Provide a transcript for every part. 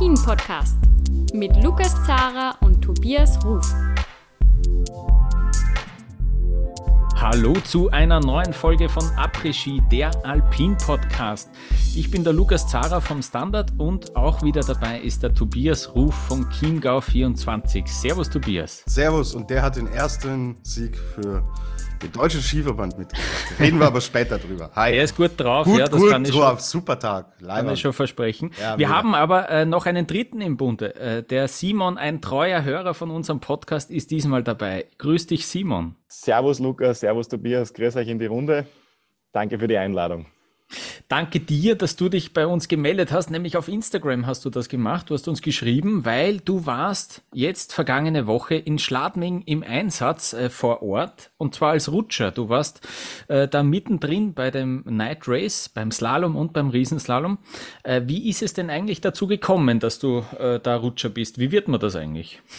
Après-Ski, der Alpin-Podcast mit Lukas Zara und Tobias Ruf. Hallo zu einer neuen Folge von Après-Ski, der Alpin-Podcast. Ich bin der Lukas Zara vom Standard und auch wieder dabei ist der Tobias Ruf von Chiemgau 24. Servus Tobias. Servus und der hat den ersten Sieg für den deutschen Skiverband mitgebracht. Reden wir aber später drüber. Hi. Er ist gut drauf, gut, ja, das gut kann ich drauf. Schon, Super Tag. Kann ich schon versprechen. Ja, wir haben aber äh, noch einen dritten im Bunde. Äh, der Simon, ein treuer Hörer von unserem Podcast, ist diesmal dabei. Grüß dich, Simon. Servus, Lukas. Servus, Tobias. Grüß euch in die Runde. Danke für die Einladung. Danke dir, dass du dich bei uns gemeldet hast, nämlich auf Instagram hast du das gemacht. Du hast uns geschrieben, weil du warst jetzt vergangene Woche in Schladming im Einsatz äh, vor Ort und zwar als Rutscher. Du warst äh, da mittendrin bei dem Night Race, beim Slalom und beim Riesenslalom. Äh, wie ist es denn eigentlich dazu gekommen, dass du äh, da Rutscher bist? Wie wird man das eigentlich?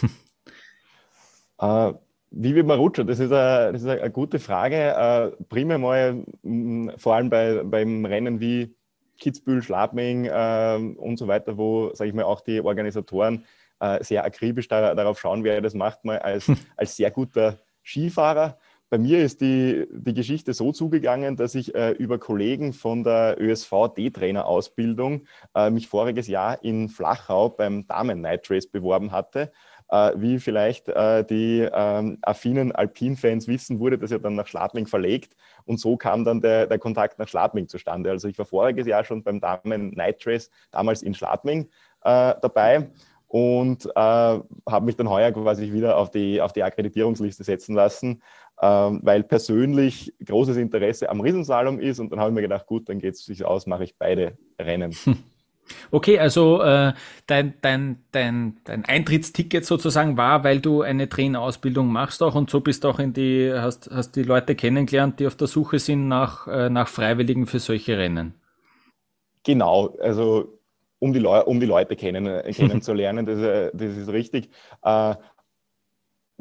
Wie wird man rutschen? Das ist eine, das ist eine gute Frage. Äh, primär mal, mh, vor allem bei, beim Rennen wie Kitzbühel, Schladming äh, und so weiter, wo, sage ich mal, auch die Organisatoren äh, sehr akribisch da, darauf schauen, wer das macht, mal als, als sehr guter Skifahrer. Bei mir ist die, die Geschichte so zugegangen, dass ich äh, über Kollegen von der ÖSV D-Trainer-Ausbildung äh, mich voriges Jahr in Flachau beim Damen-Night Race beworben hatte wie vielleicht äh, die ähm, affinen Alpin-Fans wissen, wurde das ja dann nach Schladming verlegt und so kam dann der, der Kontakt nach Schladming zustande. Also ich war voriges Jahr schon beim Damen Night Race, damals in Schladming äh, dabei und äh, habe mich dann heuer quasi wieder auf die, auf die Akkreditierungsliste setzen lassen, ähm, weil persönlich großes Interesse am Riesenslalom ist und dann habe ich mir gedacht, gut, dann geht es sich aus, mache ich beide Rennen. Okay, also äh, dein, dein, dein, dein Eintrittsticket sozusagen war, weil du eine Trainerausbildung machst auch und so bist auch in die, hast, hast die Leute kennengelernt, die auf der Suche sind nach, äh, nach Freiwilligen für solche Rennen. Genau, also um die, Leu um die Leute kennen, äh, kennenzulernen, das, äh, das ist richtig. Äh,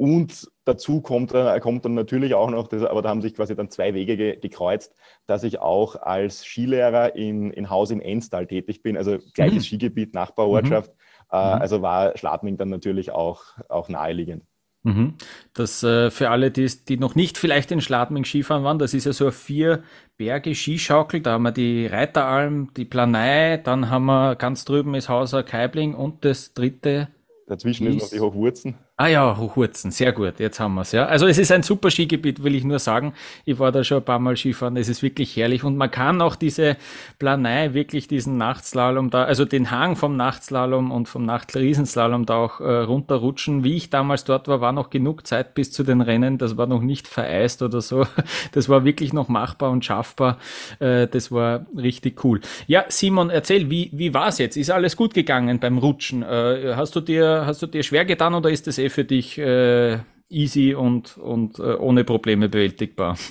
und dazu kommt, kommt dann natürlich auch noch, das, aber da haben sich quasi dann zwei Wege ge gekreuzt, dass ich auch als Skilehrer in, in Haus in Enstal tätig bin, also gleiches mhm. Skigebiet, Nachbarortschaft. Mhm. Äh, mhm. also war Schladming dann natürlich auch, auch naheliegend. Mhm. Das äh, für alle, die, die noch nicht vielleicht in Schladming Skifahren waren, das ist ja so eine vier Berge Skischaukel. Da haben wir die Reiteralm, die Planei, dann haben wir ganz drüben ist Hauser Keibling und das dritte. Dazwischen ist, ist noch die Hochwurzen. Ah ja, Hochwurzen, sehr gut, jetzt haben wir es. Ja. Also es ist ein super Skigebiet, will ich nur sagen. Ich war da schon ein paar Mal Skifahren, es ist wirklich herrlich und man kann auch diese Planei, wirklich diesen Nachtslalom da, also den Hang vom Nachtslalom und vom Nachtriesenslalom da auch äh, runterrutschen. Wie ich damals dort war, war noch genug Zeit bis zu den Rennen, das war noch nicht vereist oder so. Das war wirklich noch machbar und schaffbar. Äh, das war richtig cool. Ja, Simon, erzähl, wie, wie war es jetzt? Ist alles gut gegangen beim Rutschen? Äh, hast, du dir, hast du dir schwer getan oder ist das eh für dich äh, easy und, und äh, ohne Probleme bewältigbar?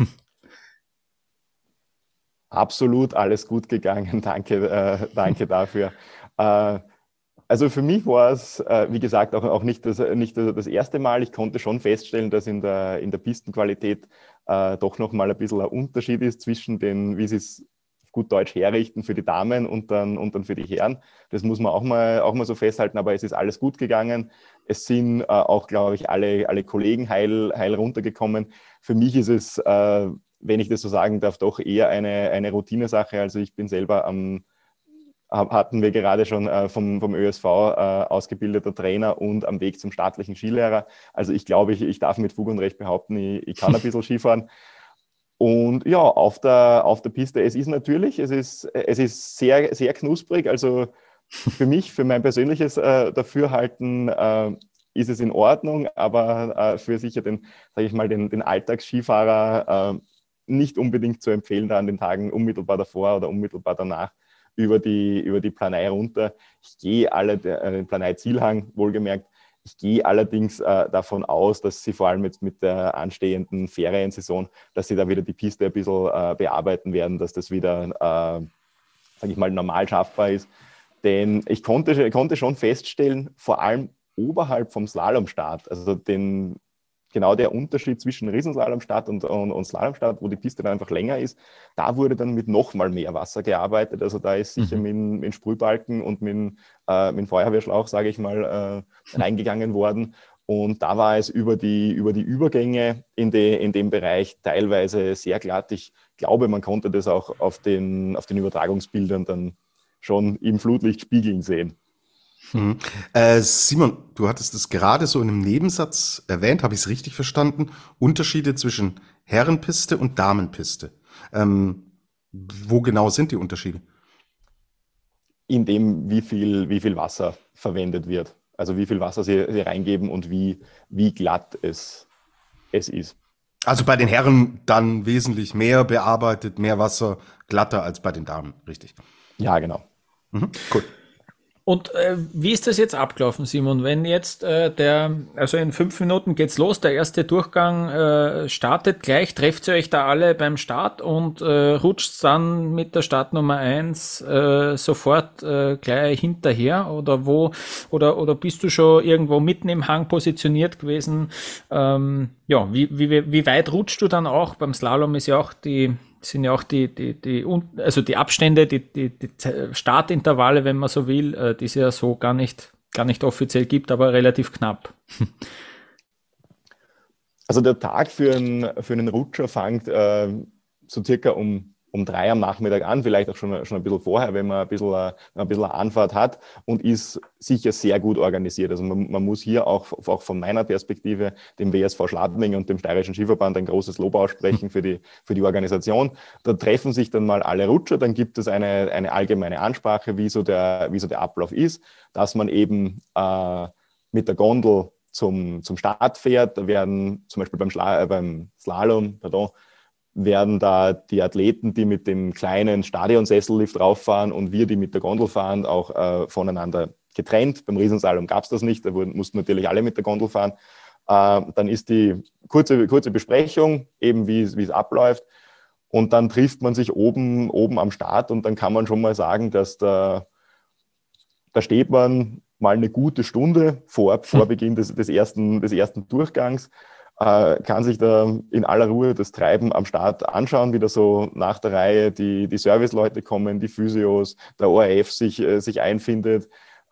Absolut alles gut gegangen. Danke, äh, danke dafür. Äh, also für mich war es, äh, wie gesagt, auch, auch nicht, das, nicht das erste Mal. Ich konnte schon feststellen, dass in der, in der Pistenqualität äh, doch noch mal ein bisschen ein Unterschied ist zwischen den, wie sie gut Deutsch herrichten für die Damen und dann, und dann für die Herren. Das muss man auch mal, auch mal so festhalten, aber es ist alles gut gegangen. Es sind äh, auch, glaube ich, alle, alle Kollegen heil, heil runtergekommen. Für mich ist es, äh, wenn ich das so sagen darf, doch eher eine, eine Routinesache. Also ich bin selber am, hatten wir gerade schon äh, vom, vom ÖSV äh, ausgebildeter Trainer und am Weg zum staatlichen Skilehrer. Also ich glaube, ich, ich darf mit Fug und Recht behaupten, ich, ich kann ein bisschen Skifahren. Und ja, auf der, auf der Piste, es ist natürlich, es ist, es ist sehr, sehr knusprig. Also für mich, für mein persönliches äh, Dafürhalten äh, ist es in Ordnung, aber äh, für sicher den, sage ich mal, den, den Alltagsskifahrer äh, nicht unbedingt zu empfehlen, da an den Tagen unmittelbar davor oder unmittelbar danach über die, über die Planei runter. Ich gehe alle äh, den Planei-Zielhang, wohlgemerkt, ich gehe allerdings äh, davon aus, dass sie vor allem jetzt mit der anstehenden Feriensaison, dass sie da wieder die Piste ein bisschen äh, bearbeiten werden, dass das wieder, äh, sage ich mal, normal schaffbar ist. Denn ich konnte, konnte schon feststellen, vor allem oberhalb vom Slalomstart, also den, genau der Unterschied zwischen Riesenslalomstart und, und, und Slalomstart, wo die Piste dann einfach länger ist, da wurde dann mit nochmal mehr Wasser gearbeitet. Also da ist sicher mhm. mit, mit Sprühbalken und mit, äh, mit Feuerwehrschlauch, sage ich mal, äh, reingegangen worden. Und da war es über die, über die Übergänge in, de, in dem Bereich teilweise sehr glatt. Ich glaube, man konnte das auch auf den, auf den Übertragungsbildern dann schon im Flutlicht spiegeln sehen. Hm. Äh, Simon, du hattest es gerade so in einem Nebensatz erwähnt, habe ich es richtig verstanden? Unterschiede zwischen Herrenpiste und Damenpiste. Ähm, wo genau sind die Unterschiede? In dem, wie viel, wie viel Wasser verwendet wird. Also wie viel Wasser sie, sie reingeben und wie, wie glatt es, es ist. Also bei den Herren dann wesentlich mehr bearbeitet, mehr Wasser, glatter als bei den Damen, richtig? Ja, genau. Mhm, gut. Und äh, wie ist das jetzt abgelaufen, Simon? Wenn jetzt äh, der, also in fünf Minuten geht's los, der erste Durchgang äh, startet gleich, trefft ihr euch da alle beim Start und äh, rutscht dann mit der Startnummer eins äh, sofort äh, gleich hinterher oder wo oder oder bist du schon irgendwo mitten im Hang positioniert gewesen? Ähm, ja, wie, wie, wie weit rutscht du dann auch? Beim Slalom ist ja auch die sind ja auch die, die, die, also die Abstände, die, die, die Startintervalle, wenn man so will, äh, die es ja so gar nicht, gar nicht offiziell gibt, aber relativ knapp. Also der Tag für einen, für einen Rutscher fängt äh, so circa um um drei am Nachmittag an, vielleicht auch schon, schon ein bisschen vorher, wenn man ein bisschen, ein bisschen Anfahrt hat und ist sicher sehr gut organisiert. Also man, man muss hier auch, auch von meiner Perspektive dem WSV Schladming und dem Steirischen Skiverband ein großes Lob aussprechen für die, für die Organisation. Da treffen sich dann mal alle Rutscher, dann gibt es eine, eine allgemeine Ansprache, wie so, der, wie so der Ablauf ist, dass man eben äh, mit der Gondel zum, zum Start fährt. Da werden zum Beispiel beim, Schla äh, beim Slalom, pardon, werden da die Athleten, die mit dem kleinen Stadionsessellift rauffahren und wir, die mit der Gondel fahren, auch äh, voneinander getrennt. Beim Riesensalom gab es das nicht, da wurden, mussten natürlich alle mit der Gondel fahren. Äh, dann ist die kurze, kurze Besprechung, eben wie es abläuft. Und dann trifft man sich oben, oben am Start und dann kann man schon mal sagen, dass da, da steht man mal eine gute Stunde vor, vor Beginn des, des, ersten, des ersten Durchgangs äh, kann sich da in aller Ruhe das Treiben am Start anschauen, wie da so nach der Reihe die, die Serviceleute kommen, die Physios, der ORF sich, äh, sich einfindet.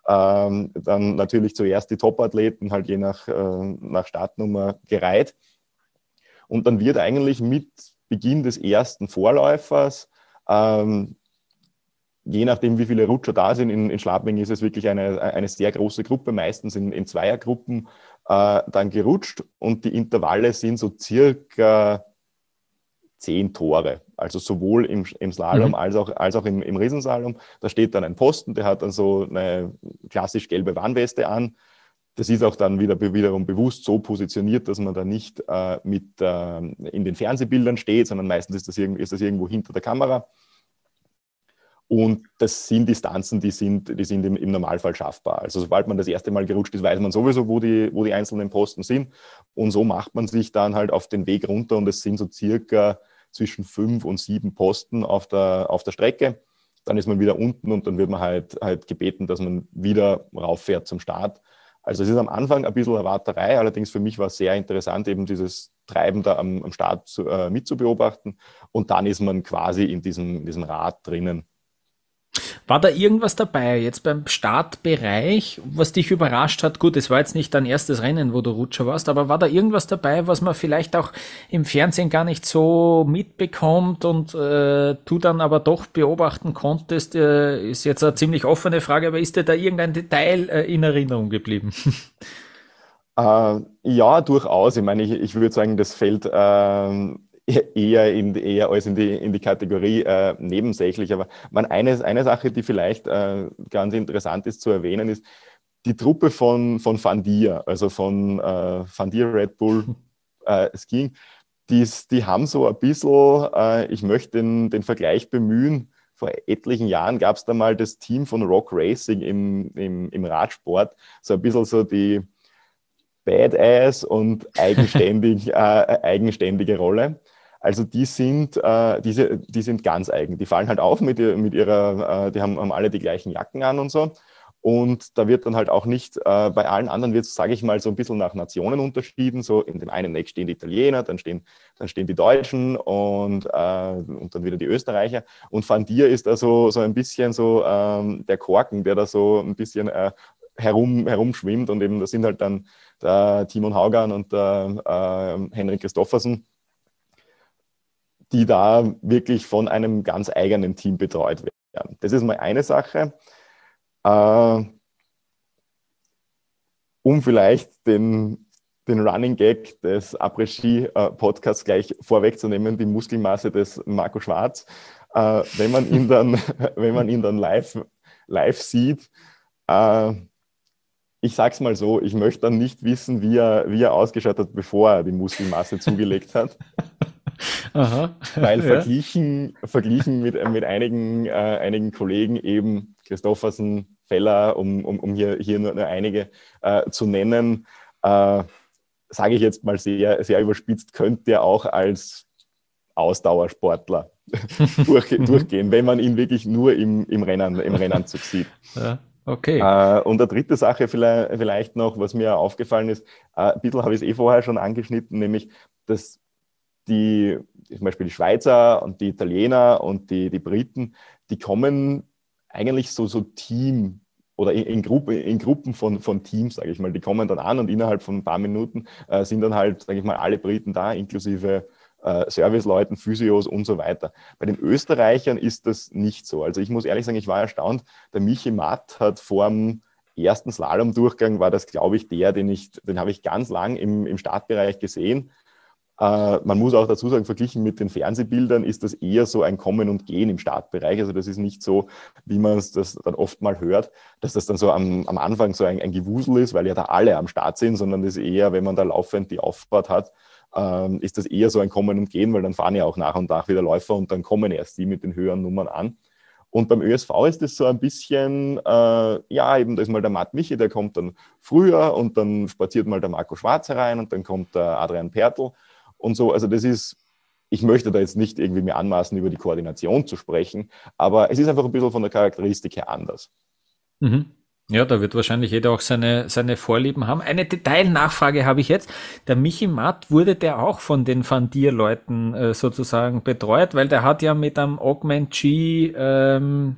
Ähm, dann natürlich zuerst die Top-Athleten, halt je nach, äh, nach Startnummer gereiht. Und dann wird eigentlich mit Beginn des ersten Vorläufers ähm, je nachdem, wie viele Rutscher da sind, in, in Schlapming ist es wirklich eine, eine sehr große Gruppe, meistens in, in Zweiergruppen äh, dann gerutscht und die Intervalle sind so circa zehn Tore. Also sowohl im, im Slalom mhm. als auch, als auch im, im Riesensalom. Da steht dann ein Posten, der hat dann so eine klassisch gelbe Warnweste an. Das ist auch dann wieder wiederum bewusst so positioniert, dass man da nicht äh, mit äh, in den Fernsehbildern steht, sondern meistens ist das, ist das irgendwo hinter der Kamera. Und das sind Distanzen, die sind, die sind im, im, Normalfall schaffbar. Also sobald man das erste Mal gerutscht ist, weiß man sowieso, wo die, wo die einzelnen Posten sind. Und so macht man sich dann halt auf den Weg runter und es sind so circa zwischen fünf und sieben Posten auf der, auf der Strecke. Dann ist man wieder unten und dann wird man halt, halt gebeten, dass man wieder rauffährt zum Start. Also es ist am Anfang ein bisschen Erwarterei, allerdings für mich war es sehr interessant, eben dieses Treiben da am, am Start zu, äh, mitzubeobachten. Und dann ist man quasi in diesem, in diesem Rad drinnen. War da irgendwas dabei, jetzt beim Startbereich, was dich überrascht hat? Gut, es war jetzt nicht dein erstes Rennen, wo du Rutscher warst, aber war da irgendwas dabei, was man vielleicht auch im Fernsehen gar nicht so mitbekommt und äh, du dann aber doch beobachten konntest? Äh, ist jetzt eine ziemlich offene Frage, aber ist dir da irgendein Detail äh, in Erinnerung geblieben? Äh, ja, durchaus. Ich meine, ich, ich würde sagen, das fällt ähm, eher, in, eher als in die, in die Kategorie äh, nebensächlich. Aber man, eine, eine Sache, die vielleicht äh, ganz interessant ist zu erwähnen, ist die Truppe von, von Van Dier, also von äh, Van Dier Red Bull äh, Skiing, die, die haben so ein bisschen, äh, ich möchte den, den Vergleich bemühen, vor etlichen Jahren gab es da mal das Team von Rock Racing im, im, im Radsport, so ein bisschen so die Badass und eigenständig, äh, eigenständige Rolle. Also die sind, äh, diese, die sind ganz eigen. Die fallen halt auf mit, mit ihrer, äh, die haben, haben alle die gleichen Jacken an und so. Und da wird dann halt auch nicht, äh, bei allen anderen wird es, sage ich mal, so ein bisschen nach Nationen unterschieden. So in dem einen Eck stehen die Italiener, dann stehen, dann stehen die Deutschen und, äh, und dann wieder die Österreicher. Und Van Dier ist da so, so ein bisschen so ähm, der Korken, der da so ein bisschen äh, herum, herumschwimmt. Und eben, das sind halt dann der Timon Haugan und der äh, Henrik Christoffersen, die da wirklich von einem ganz eigenen Team betreut werden. Das ist mal eine Sache. Äh, um vielleicht den, den Running Gag des Après-Ski-Podcasts gleich vorwegzunehmen, die Muskelmasse des Marco Schwarz. Äh, wenn man ihn dann, wenn man ihn dann live, live sieht, äh, ich sag's mal so, ich möchte dann nicht wissen, wie er, wie er ausgeschaut hat, bevor er die Muskelmasse zugelegt hat. Aha. Weil verglichen, ja. verglichen mit, mit einigen, äh, einigen Kollegen eben Christoffersen, Feller, um, um, um hier, hier nur, nur einige äh, zu nennen, äh, sage ich jetzt mal sehr, sehr überspitzt, könnte er auch als Ausdauersportler durch, mhm. durchgehen, wenn man ihn wirklich nur im, im, Rennen, im Rennanzug sieht. Ja. Okay. Äh, und eine dritte Sache vielleicht, vielleicht noch, was mir aufgefallen ist, äh, ein bisschen habe ich es eh vorher schon angeschnitten, nämlich, dass die, zum Beispiel die Schweizer und die Italiener und die, die Briten, die kommen eigentlich so, so Team oder in, in, Gruppe, in Gruppen von, von Teams, sage ich mal. Die kommen dann an und innerhalb von ein paar Minuten äh, sind dann halt, sage ich mal, alle Briten da, inklusive äh, Serviceleuten, Physios und so weiter. Bei den Österreichern ist das nicht so. Also ich muss ehrlich sagen, ich war erstaunt, der Michi Matt hat vor dem ersten Slalom-Durchgang war das, glaube ich, der, den ich, den habe ich ganz lang im, im Startbereich gesehen. Äh, man muss auch dazu sagen, verglichen mit den Fernsehbildern ist das eher so ein Kommen und Gehen im Startbereich. Also das ist nicht so, wie man es das dann oft mal hört, dass das dann so am, am Anfang so ein, ein Gewusel ist, weil ja da alle am Start sind, sondern das ist eher, wenn man da laufend die Auffahrt hat, ähm, ist das eher so ein Kommen und Gehen, weil dann fahren ja auch nach und nach wieder Läufer und dann kommen erst die mit den höheren Nummern an. Und beim ÖSV ist es so ein bisschen, äh, ja, eben da ist mal der Matt Michi, der kommt dann früher und dann spaziert mal der Marco Schwarz herein und dann kommt der Adrian Pertl und so. Also das ist, ich möchte da jetzt nicht irgendwie mir anmaßen, über die Koordination zu sprechen, aber es ist einfach ein bisschen von der Charakteristik her anders. Mhm. Ja, da wird wahrscheinlich jeder auch seine, seine Vorlieben haben. Eine Detailnachfrage habe ich jetzt. Der Michi Matt, wurde der auch von den Van Dier-Leuten äh, sozusagen betreut? Weil der hat ja mit einem Augment G ähm,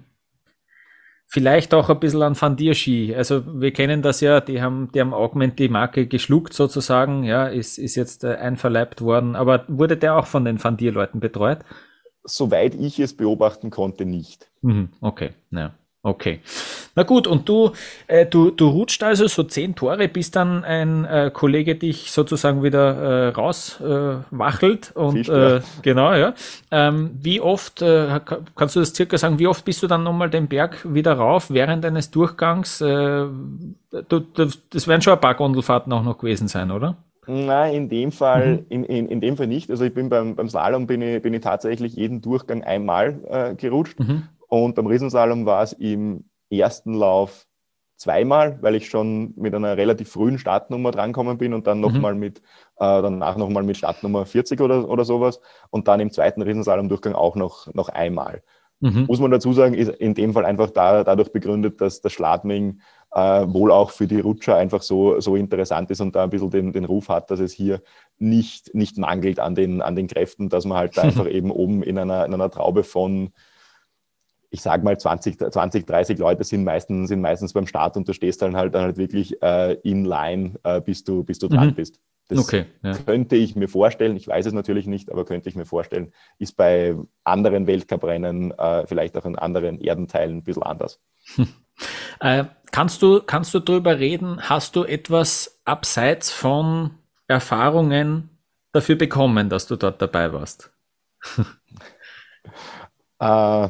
vielleicht auch ein bisschen an Van Dier Ski. Also wir kennen das ja, die haben, die haben Augment die Marke geschluckt sozusagen, ja, ist, ist jetzt äh, einverleibt worden. Aber wurde der auch von den Van Dier-Leuten betreut? Soweit ich es beobachten konnte, nicht. Mhm, okay, ja. Okay. Na gut, und du, äh, du, du rutscht also so zehn Tore, bis dann ein äh, Kollege dich sozusagen wieder äh, rauswachelt. Äh, und. Äh, genau, ja. Ähm, wie oft, äh, kannst du das circa sagen, wie oft bist du dann nochmal den Berg wieder rauf während deines Durchgangs? Äh, du, das werden schon ein paar Gondelfahrten auch noch gewesen sein, oder? Nein, in dem Fall, mhm. in, in, in dem Fall nicht. Also ich bin beim, beim Slalom bin ich, bin ich tatsächlich jeden Durchgang einmal gerutscht. Mhm. Und beim Riesenslalom war es im ersten Lauf zweimal, weil ich schon mit einer relativ frühen Startnummer drankommen bin und dann mhm. nochmal mit, äh, danach nochmal mit Startnummer 40 oder, oder sowas und dann im zweiten Riesenslalom-Durchgang auch noch, noch einmal. Mhm. Muss man dazu sagen, ist in dem Fall einfach da, dadurch begründet, dass das Schladming äh, wohl auch für die Rutscher einfach so, so interessant ist und da ein bisschen den, den Ruf hat, dass es hier nicht, nicht mangelt an den, an den Kräften, dass man halt da einfach eben oben in einer, in einer Traube von ich sage mal 20, 20, 30 Leute sind meistens, sind meistens beim Start und du stehst dann halt, dann halt wirklich äh, in line, äh, bis, du, bis du dran mhm. bist. Das okay, ja. könnte ich mir vorstellen, ich weiß es natürlich nicht, aber könnte ich mir vorstellen, ist bei anderen Weltcuprennen, äh, vielleicht auch in anderen Erdenteilen ein bisschen anders. Äh, kannst, du, kannst du darüber reden, hast du etwas abseits von Erfahrungen dafür bekommen, dass du dort dabei warst? äh,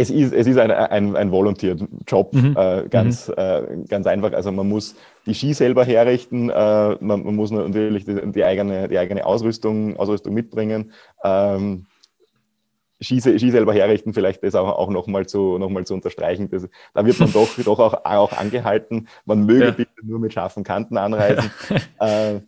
es ist, es ist ein, ein, ein Volunteer-Job, mhm. äh, ganz, mhm. äh, ganz einfach. Also man muss die Ski selber herrichten, äh, man, man, muss natürlich die, die, eigene, die eigene Ausrüstung, Ausrüstung mitbringen. Ähm, Ski, Ski selber herrichten, vielleicht das auch, auch nochmal zu, noch zu unterstreichen. Das, da wird man doch, doch auch, auch angehalten, man möge ja. bitte nur mit scharfen Kanten anreisen. äh,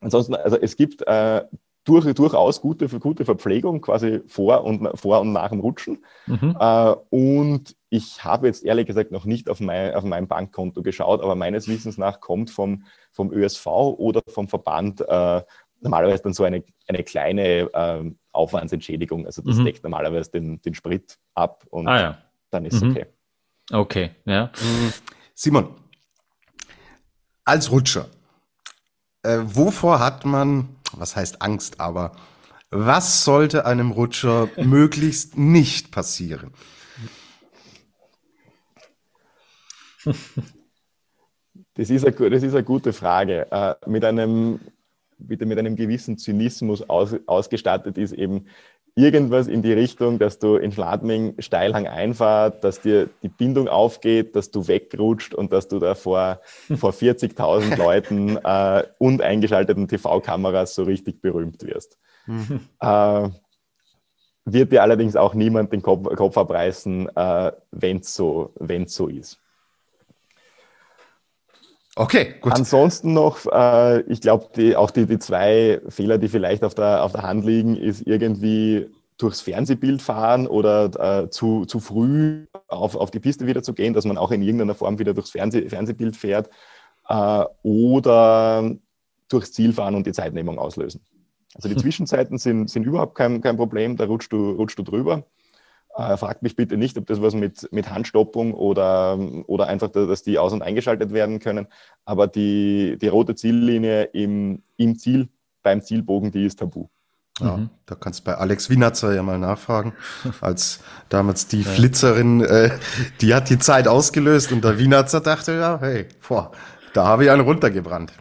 ansonsten, also es gibt äh, durch, durchaus gute, gute Verpflegung quasi vor und, vor und nach dem Rutschen. Mhm. Äh, und ich habe jetzt ehrlich gesagt noch nicht auf mein, auf mein Bankkonto geschaut, aber meines Wissens nach kommt vom, vom ÖSV oder vom Verband äh, normalerweise dann so eine, eine kleine äh, Aufwandsentschädigung. Also das mhm. deckt normalerweise den, den Sprit ab und ah, ja. dann ist es mhm. okay. Okay, ja. Mhm. Simon, als Rutscher, äh, wovor hat man was heißt Angst, aber was sollte einem Rutscher möglichst nicht passieren? Das ist eine, das ist eine gute Frage. Äh, mit, einem, mit, mit einem gewissen Zynismus aus, ausgestattet ist eben irgendwas in die Richtung, dass du in Schladming Steilhang einfahrt, dass dir die Bindung aufgeht, dass du wegrutscht und dass du da vor, vor 40.000 Leuten äh, und eingeschalteten TV-Kameras so richtig berühmt wirst. Mhm. Äh, wird dir allerdings auch niemand den Kopf, Kopf abreißen, äh, wenn es so, wenn's so ist. Okay, gut. Ansonsten noch, äh, ich glaube, auch die, die zwei Fehler, die vielleicht auf der, auf der Hand liegen, ist irgendwie durchs Fernsehbild fahren oder äh, zu, zu früh auf, auf die Piste wieder zu gehen, dass man auch in irgendeiner Form wieder durchs Fernseh, Fernsehbild fährt äh, oder durchs Ziel fahren und die Zeitnehmung auslösen. Also die Zwischenzeiten sind, sind überhaupt kein, kein Problem, da rutschst du, rutschst du drüber. Äh, fragt mich bitte nicht, ob das was mit, mit Handstoppung oder, oder einfach, dass die aus- und eingeschaltet werden können. Aber die, die rote Ziellinie im, im Ziel, beim Zielbogen, die ist tabu. Ja, mhm. Da kannst du bei Alex Winatzer ja mal nachfragen, als damals die Flitzerin, äh, die hat die Zeit ausgelöst und der Winatzer dachte, ja, hey, boah, da habe ich einen runtergebrannt.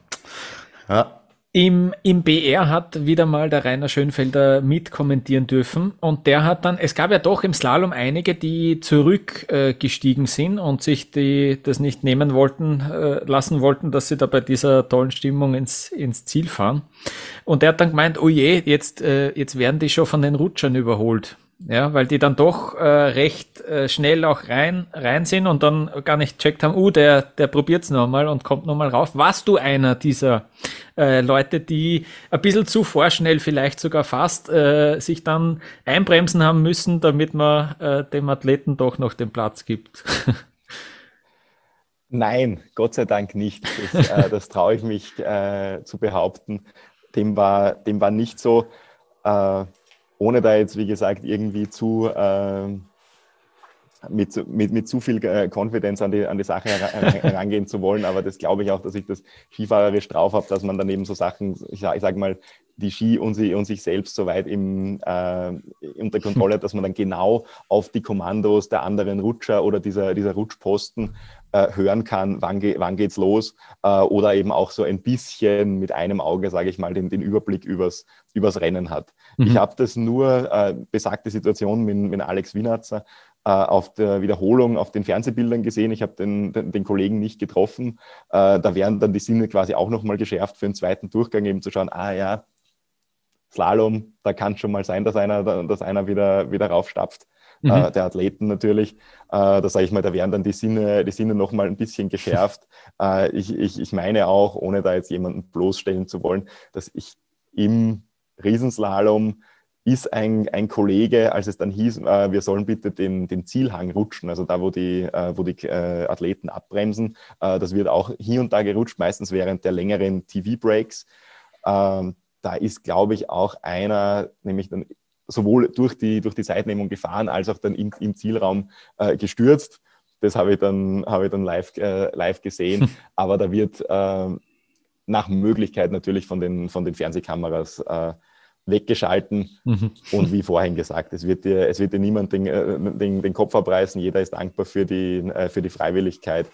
Ja. Im, Im BR hat wieder mal der Rainer Schönfelder mitkommentieren dürfen und der hat dann, es gab ja doch im Slalom einige, die zurückgestiegen äh, sind und sich die das nicht nehmen wollten, äh, lassen wollten, dass sie da bei dieser tollen Stimmung ins, ins Ziel fahren. Und er hat dann gemeint, oh je, jetzt, äh, jetzt werden die schon von den Rutschern überholt. Ja, weil die dann doch äh, recht äh, schnell auch rein, rein sind und dann gar nicht checkt haben, uh, der, der probiert's nochmal und kommt nochmal rauf. Warst du einer dieser äh, Leute, die ein bisschen zu vorschnell vielleicht sogar fast äh, sich dann einbremsen haben müssen, damit man äh, dem Athleten doch noch den Platz gibt? Nein, Gott sei Dank nicht. Das, äh, das traue ich mich äh, zu behaupten. Dem war, dem war nicht so. Äh, ohne da jetzt, wie gesagt, irgendwie zu äh, mit, mit, mit zu viel äh, Confidence an die, an die Sache herangehen zu wollen. Aber das glaube ich auch, dass ich das skifahrerisch drauf habe, dass man dann eben so Sachen, ich, ich sage mal, die Ski und, sie, und sich selbst so weit im, äh, unter Kontrolle hat, dass man dann genau auf die Kommandos der anderen Rutscher oder dieser, dieser Rutschposten äh, hören kann, wann, ge wann geht's los äh, oder eben auch so ein bisschen mit einem Auge, sage ich mal, den, den Überblick übers, übers Rennen hat. Mhm. Ich habe das nur, äh, besagte Situation mit, mit Alex Winatzer, äh, auf der Wiederholung auf den Fernsehbildern gesehen. Ich habe den, den, den, Kollegen nicht getroffen. Äh, da werden dann die Sinne quasi auch nochmal geschärft für den zweiten Durchgang, eben zu schauen, ah ja, Slalom, da kann es schon mal sein, dass einer, dass einer wieder, wieder raufstapft. Äh, mhm. Äh, der Athleten natürlich. Äh, da sage ich mal, da werden dann die Sinne, die Sinne nochmal ein bisschen geschärft. Äh, ich, ich, ich meine auch, ohne da jetzt jemanden bloßstellen zu wollen, dass ich im Riesenslalom ist ein, ein Kollege, als es dann hieß, äh, wir sollen bitte den, den Zielhang rutschen, also da, wo die, äh, wo die äh, Athleten abbremsen. Äh, das wird auch hier und da gerutscht, meistens während der längeren TV-Breaks. Ähm, da ist, glaube ich, auch einer, nämlich dann sowohl durch die, durch die Zeitnehmung gefahren, als auch dann im, im Zielraum äh, gestürzt. Das habe ich dann, habe ich dann live, äh, live gesehen. Aber da wird nach Möglichkeit natürlich von den, von den Fernsehkameras weggeschalten. Mhm. Und wie vorhin gesagt, es wird dir, es wird dir niemand den, äh, den, den Kopf abreißen. Jeder ist dankbar für die, äh, für die Freiwilligkeit.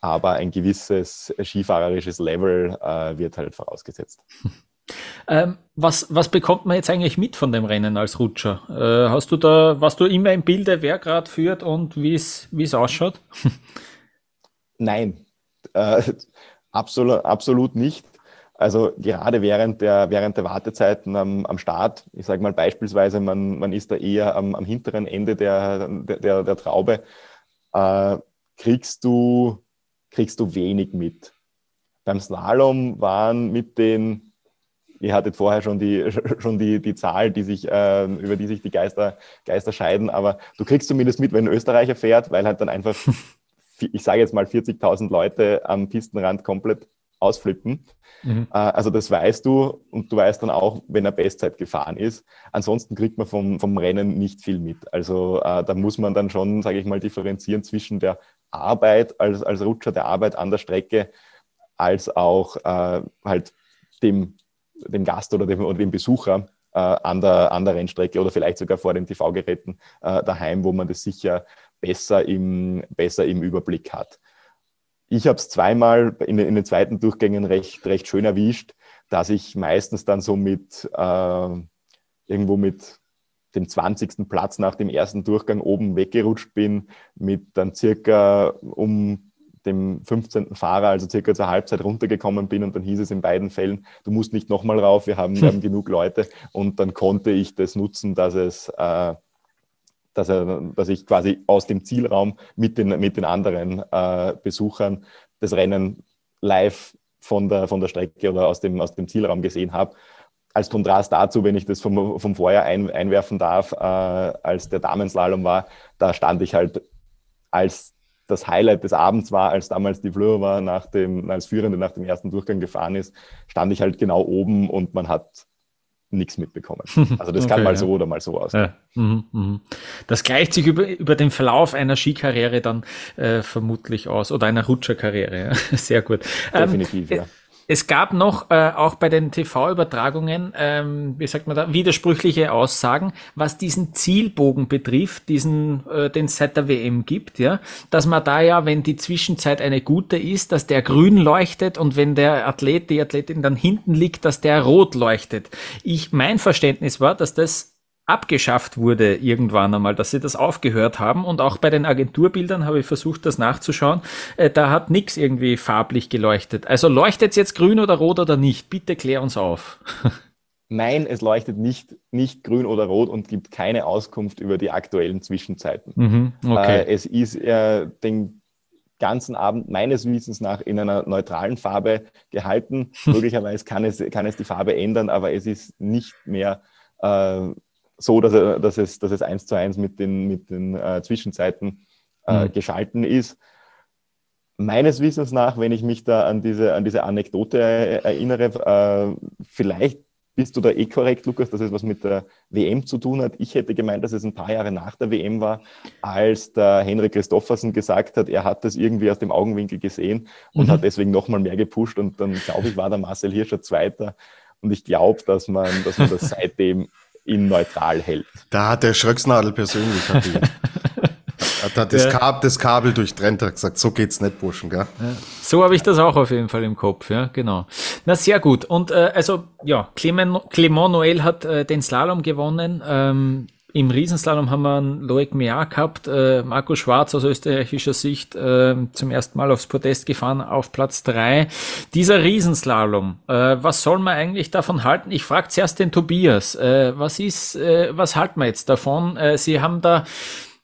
Aber ein gewisses skifahrerisches Level äh, wird halt vorausgesetzt. Ähm, was, was bekommt man jetzt eigentlich mit von dem Rennen als Rutscher? Äh, hast du da, was du immer im Bilde, wer gerade führt und wie es ausschaut? Nein, äh, absolut, absolut nicht. Also gerade während der, während der Wartezeiten am, am Start, ich sage mal beispielsweise, man, man ist da eher am, am hinteren Ende der, der, der Traube, äh, kriegst, du, kriegst du wenig mit. Beim Slalom waren mit den, ihr hattet vorher schon die, schon die, die Zahl, die sich, äh, über die sich die Geister, Geister scheiden, aber du kriegst zumindest mit, wenn ein Österreicher fährt, weil halt dann einfach, ich sage jetzt mal 40.000 Leute am Pistenrand komplett ausflippen. Mhm. Äh, also das weißt du und du weißt dann auch, wenn er Bestzeit gefahren ist. Ansonsten kriegt man vom, vom Rennen nicht viel mit. Also äh, da muss man dann schon, sage ich mal, differenzieren zwischen der Arbeit als, als Rutscher, der Arbeit an der Strecke, als auch äh, halt dem, dem Gast oder dem, oder dem Besucher äh, an, der, an der Rennstrecke oder vielleicht sogar vor den TV-Geräten äh, daheim, wo man das sicher besser im, besser im Überblick hat. Ich habe es zweimal in, in, den zweiten Durchgängen recht, recht schön erwischt, dass ich meistens dann so mit äh, irgendwo mit dem 20. Platz nach dem ersten Durchgang oben weggerutscht bin, mit dann circa um dem 15. Fahrer, also circa zur Halbzeit runtergekommen bin und dann hieß es in beiden Fällen, du musst nicht nochmal rauf, wir haben, wir haben genug Leute und dann konnte ich das nutzen, dass es äh, dass, er, dass ich quasi aus dem Zielraum mit den, mit den anderen äh, Besuchern das Rennen live von der, von der Strecke oder aus dem, aus dem Zielraum gesehen habe. Als Kontrast dazu, wenn ich das vom, vom Vorjahr ein, einwerfen darf, äh, als der Damenslalom war, da stand ich halt als das Highlight des Abends war, als damals die Fleur war, nach dem, als Führende nach dem ersten Durchgang gefahren ist, stand ich halt genau oben und man hat nichts mitbekommen. Also das okay, kann mal so oder mal so aussehen. Ja. Mhm, mhm. Das gleicht sich über, über den Verlauf einer Skikarriere dann äh, vermutlich aus oder einer Rutscherkarriere. Ja. Sehr gut. Ähm, Definitiv, ähm, ja. Es gab noch äh, auch bei den TV-Übertragungen, ähm, wie sagt man da, widersprüchliche Aussagen, was diesen Zielbogen betrifft, diesen, äh, den es seit der WM gibt, ja, dass man da ja, wenn die Zwischenzeit eine gute ist, dass der grün leuchtet und wenn der Athlet, die Athletin dann hinten liegt, dass der rot leuchtet. Ich, mein Verständnis war, dass das abgeschafft wurde irgendwann einmal, dass sie das aufgehört haben. Und auch bei den Agenturbildern habe ich versucht, das nachzuschauen. Äh, da hat nichts irgendwie farblich geleuchtet. Also leuchtet es jetzt grün oder rot oder nicht? Bitte klär uns auf. Nein, es leuchtet nicht, nicht grün oder rot und gibt keine Auskunft über die aktuellen Zwischenzeiten. Mhm, okay. äh, es ist äh, den ganzen Abend meines Wissens nach in einer neutralen Farbe gehalten. Möglicherweise kann es, kann es die Farbe ändern, aber es ist nicht mehr äh, so, dass, er, dass, es, dass es eins zu eins mit den, mit den äh, Zwischenzeiten äh, mhm. geschalten ist. Meines Wissens nach, wenn ich mich da an diese, an diese Anekdote erinnere, äh, vielleicht bist du da eh korrekt, Lukas, dass es was mit der WM zu tun hat. Ich hätte gemeint, dass es ein paar Jahre nach der WM war, als der Henrik Christoffersen gesagt hat, er hat das irgendwie aus dem Augenwinkel gesehen und mhm. hat deswegen nochmal mehr gepusht. Und dann, glaube ich, war der Marcel Hirscher Zweiter. Und ich glaube, dass man, dass man das seitdem ihn neutral hält. Da hat der Schröcksnadel persönlich hat, die, hat, hat das. Kabel, das Kabel durchtrennt, hat gesagt, so geht's nicht, Burschen, gell? So habe ich das auch auf jeden Fall im Kopf, ja, genau. Na, sehr gut. Und äh, also, ja, Clement, Clement Noël hat äh, den Slalom gewonnen. Ähm, im Riesenslalom haben wir einen Loic Mear gehabt, äh, Marco Schwarz aus österreichischer Sicht äh, zum ersten Mal aufs Podest gefahren auf Platz drei. Dieser Riesenslalom, äh, was soll man eigentlich davon halten? Ich frage zuerst den Tobias, äh, was ist, äh, was halten wir jetzt davon? Äh, Sie haben da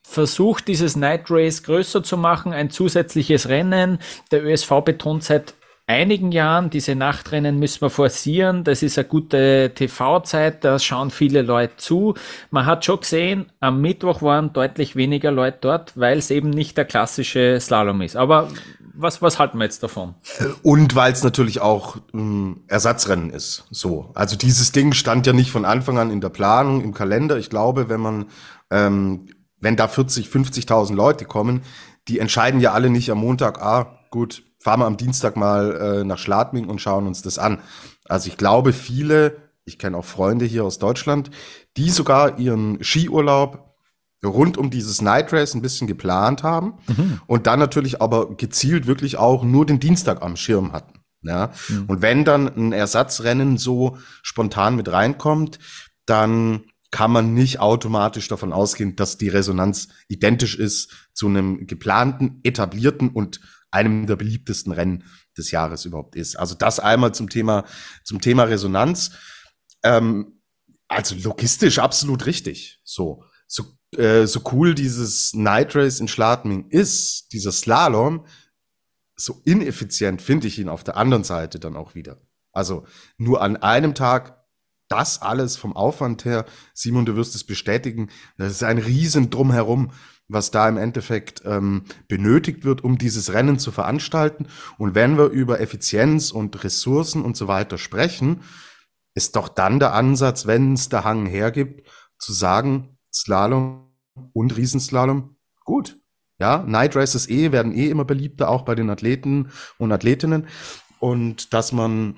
versucht, dieses Night Race größer zu machen, ein zusätzliches Rennen. Der ÖSV betont seit einigen Jahren. Diese Nachtrennen müssen wir forcieren. Das ist eine gute TV-Zeit. Da schauen viele Leute zu. Man hat schon gesehen, am Mittwoch waren deutlich weniger Leute dort, weil es eben nicht der klassische Slalom ist. Aber was, was halten wir jetzt davon? Und weil es natürlich auch ein Ersatzrennen ist. So. Also dieses Ding stand ja nicht von Anfang an in der Planung, im Kalender. Ich glaube, wenn man, ähm, wenn da 40, 50.000 Leute kommen, die entscheiden ja alle nicht am Montag, ah, gut, fahren wir am Dienstag mal äh, nach Schladming und schauen uns das an. Also ich glaube, viele, ich kenne auch Freunde hier aus Deutschland, die sogar ihren Skiurlaub rund um dieses Night Race ein bisschen geplant haben mhm. und dann natürlich aber gezielt wirklich auch nur den Dienstag am Schirm hatten. Ja, mhm. und wenn dann ein Ersatzrennen so spontan mit reinkommt, dann kann man nicht automatisch davon ausgehen, dass die Resonanz identisch ist zu einem geplanten, etablierten und einem der beliebtesten Rennen des Jahres überhaupt ist. Also das einmal zum Thema, zum Thema Resonanz. Ähm, also logistisch absolut richtig. So, so, äh, so cool dieses Night Race in Schladming ist, dieser Slalom, so ineffizient finde ich ihn auf der anderen Seite dann auch wieder. Also nur an einem Tag das alles vom Aufwand her, Simon, du wirst es bestätigen, das ist ein Riesen drumherum, was da im Endeffekt ähm, benötigt wird, um dieses Rennen zu veranstalten. Und wenn wir über Effizienz und Ressourcen und so weiter sprechen, ist doch dann der Ansatz, wenn es der Hang hergibt, zu sagen, Slalom und Riesenslalom, gut. Ja, Night Races eh werden eh immer beliebter, auch bei den Athleten und Athletinnen. Und dass man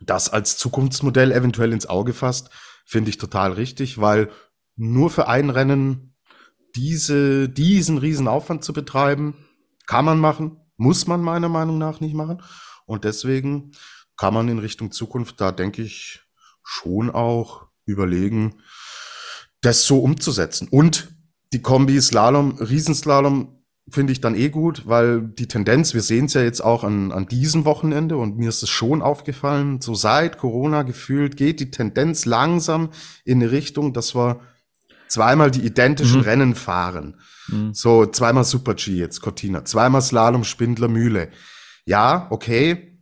das als Zukunftsmodell eventuell ins Auge fasst, finde ich total richtig, weil nur für ein Rennen diese, diesen riesen Aufwand zu betreiben, kann man machen, muss man meiner Meinung nach nicht machen. Und deswegen kann man in Richtung Zukunft da, denke ich, schon auch überlegen, das so umzusetzen. Und die Kombi Slalom, Riesenslalom finde ich dann eh gut, weil die Tendenz, wir sehen es ja jetzt auch an, an diesem Wochenende und mir ist es schon aufgefallen, so seit Corona gefühlt geht die Tendenz langsam in eine Richtung, dass wir zweimal die identischen mhm. Rennen fahren. Mhm. So zweimal Super G jetzt, Cortina, zweimal Slalom Spindler Mühle. Ja, okay.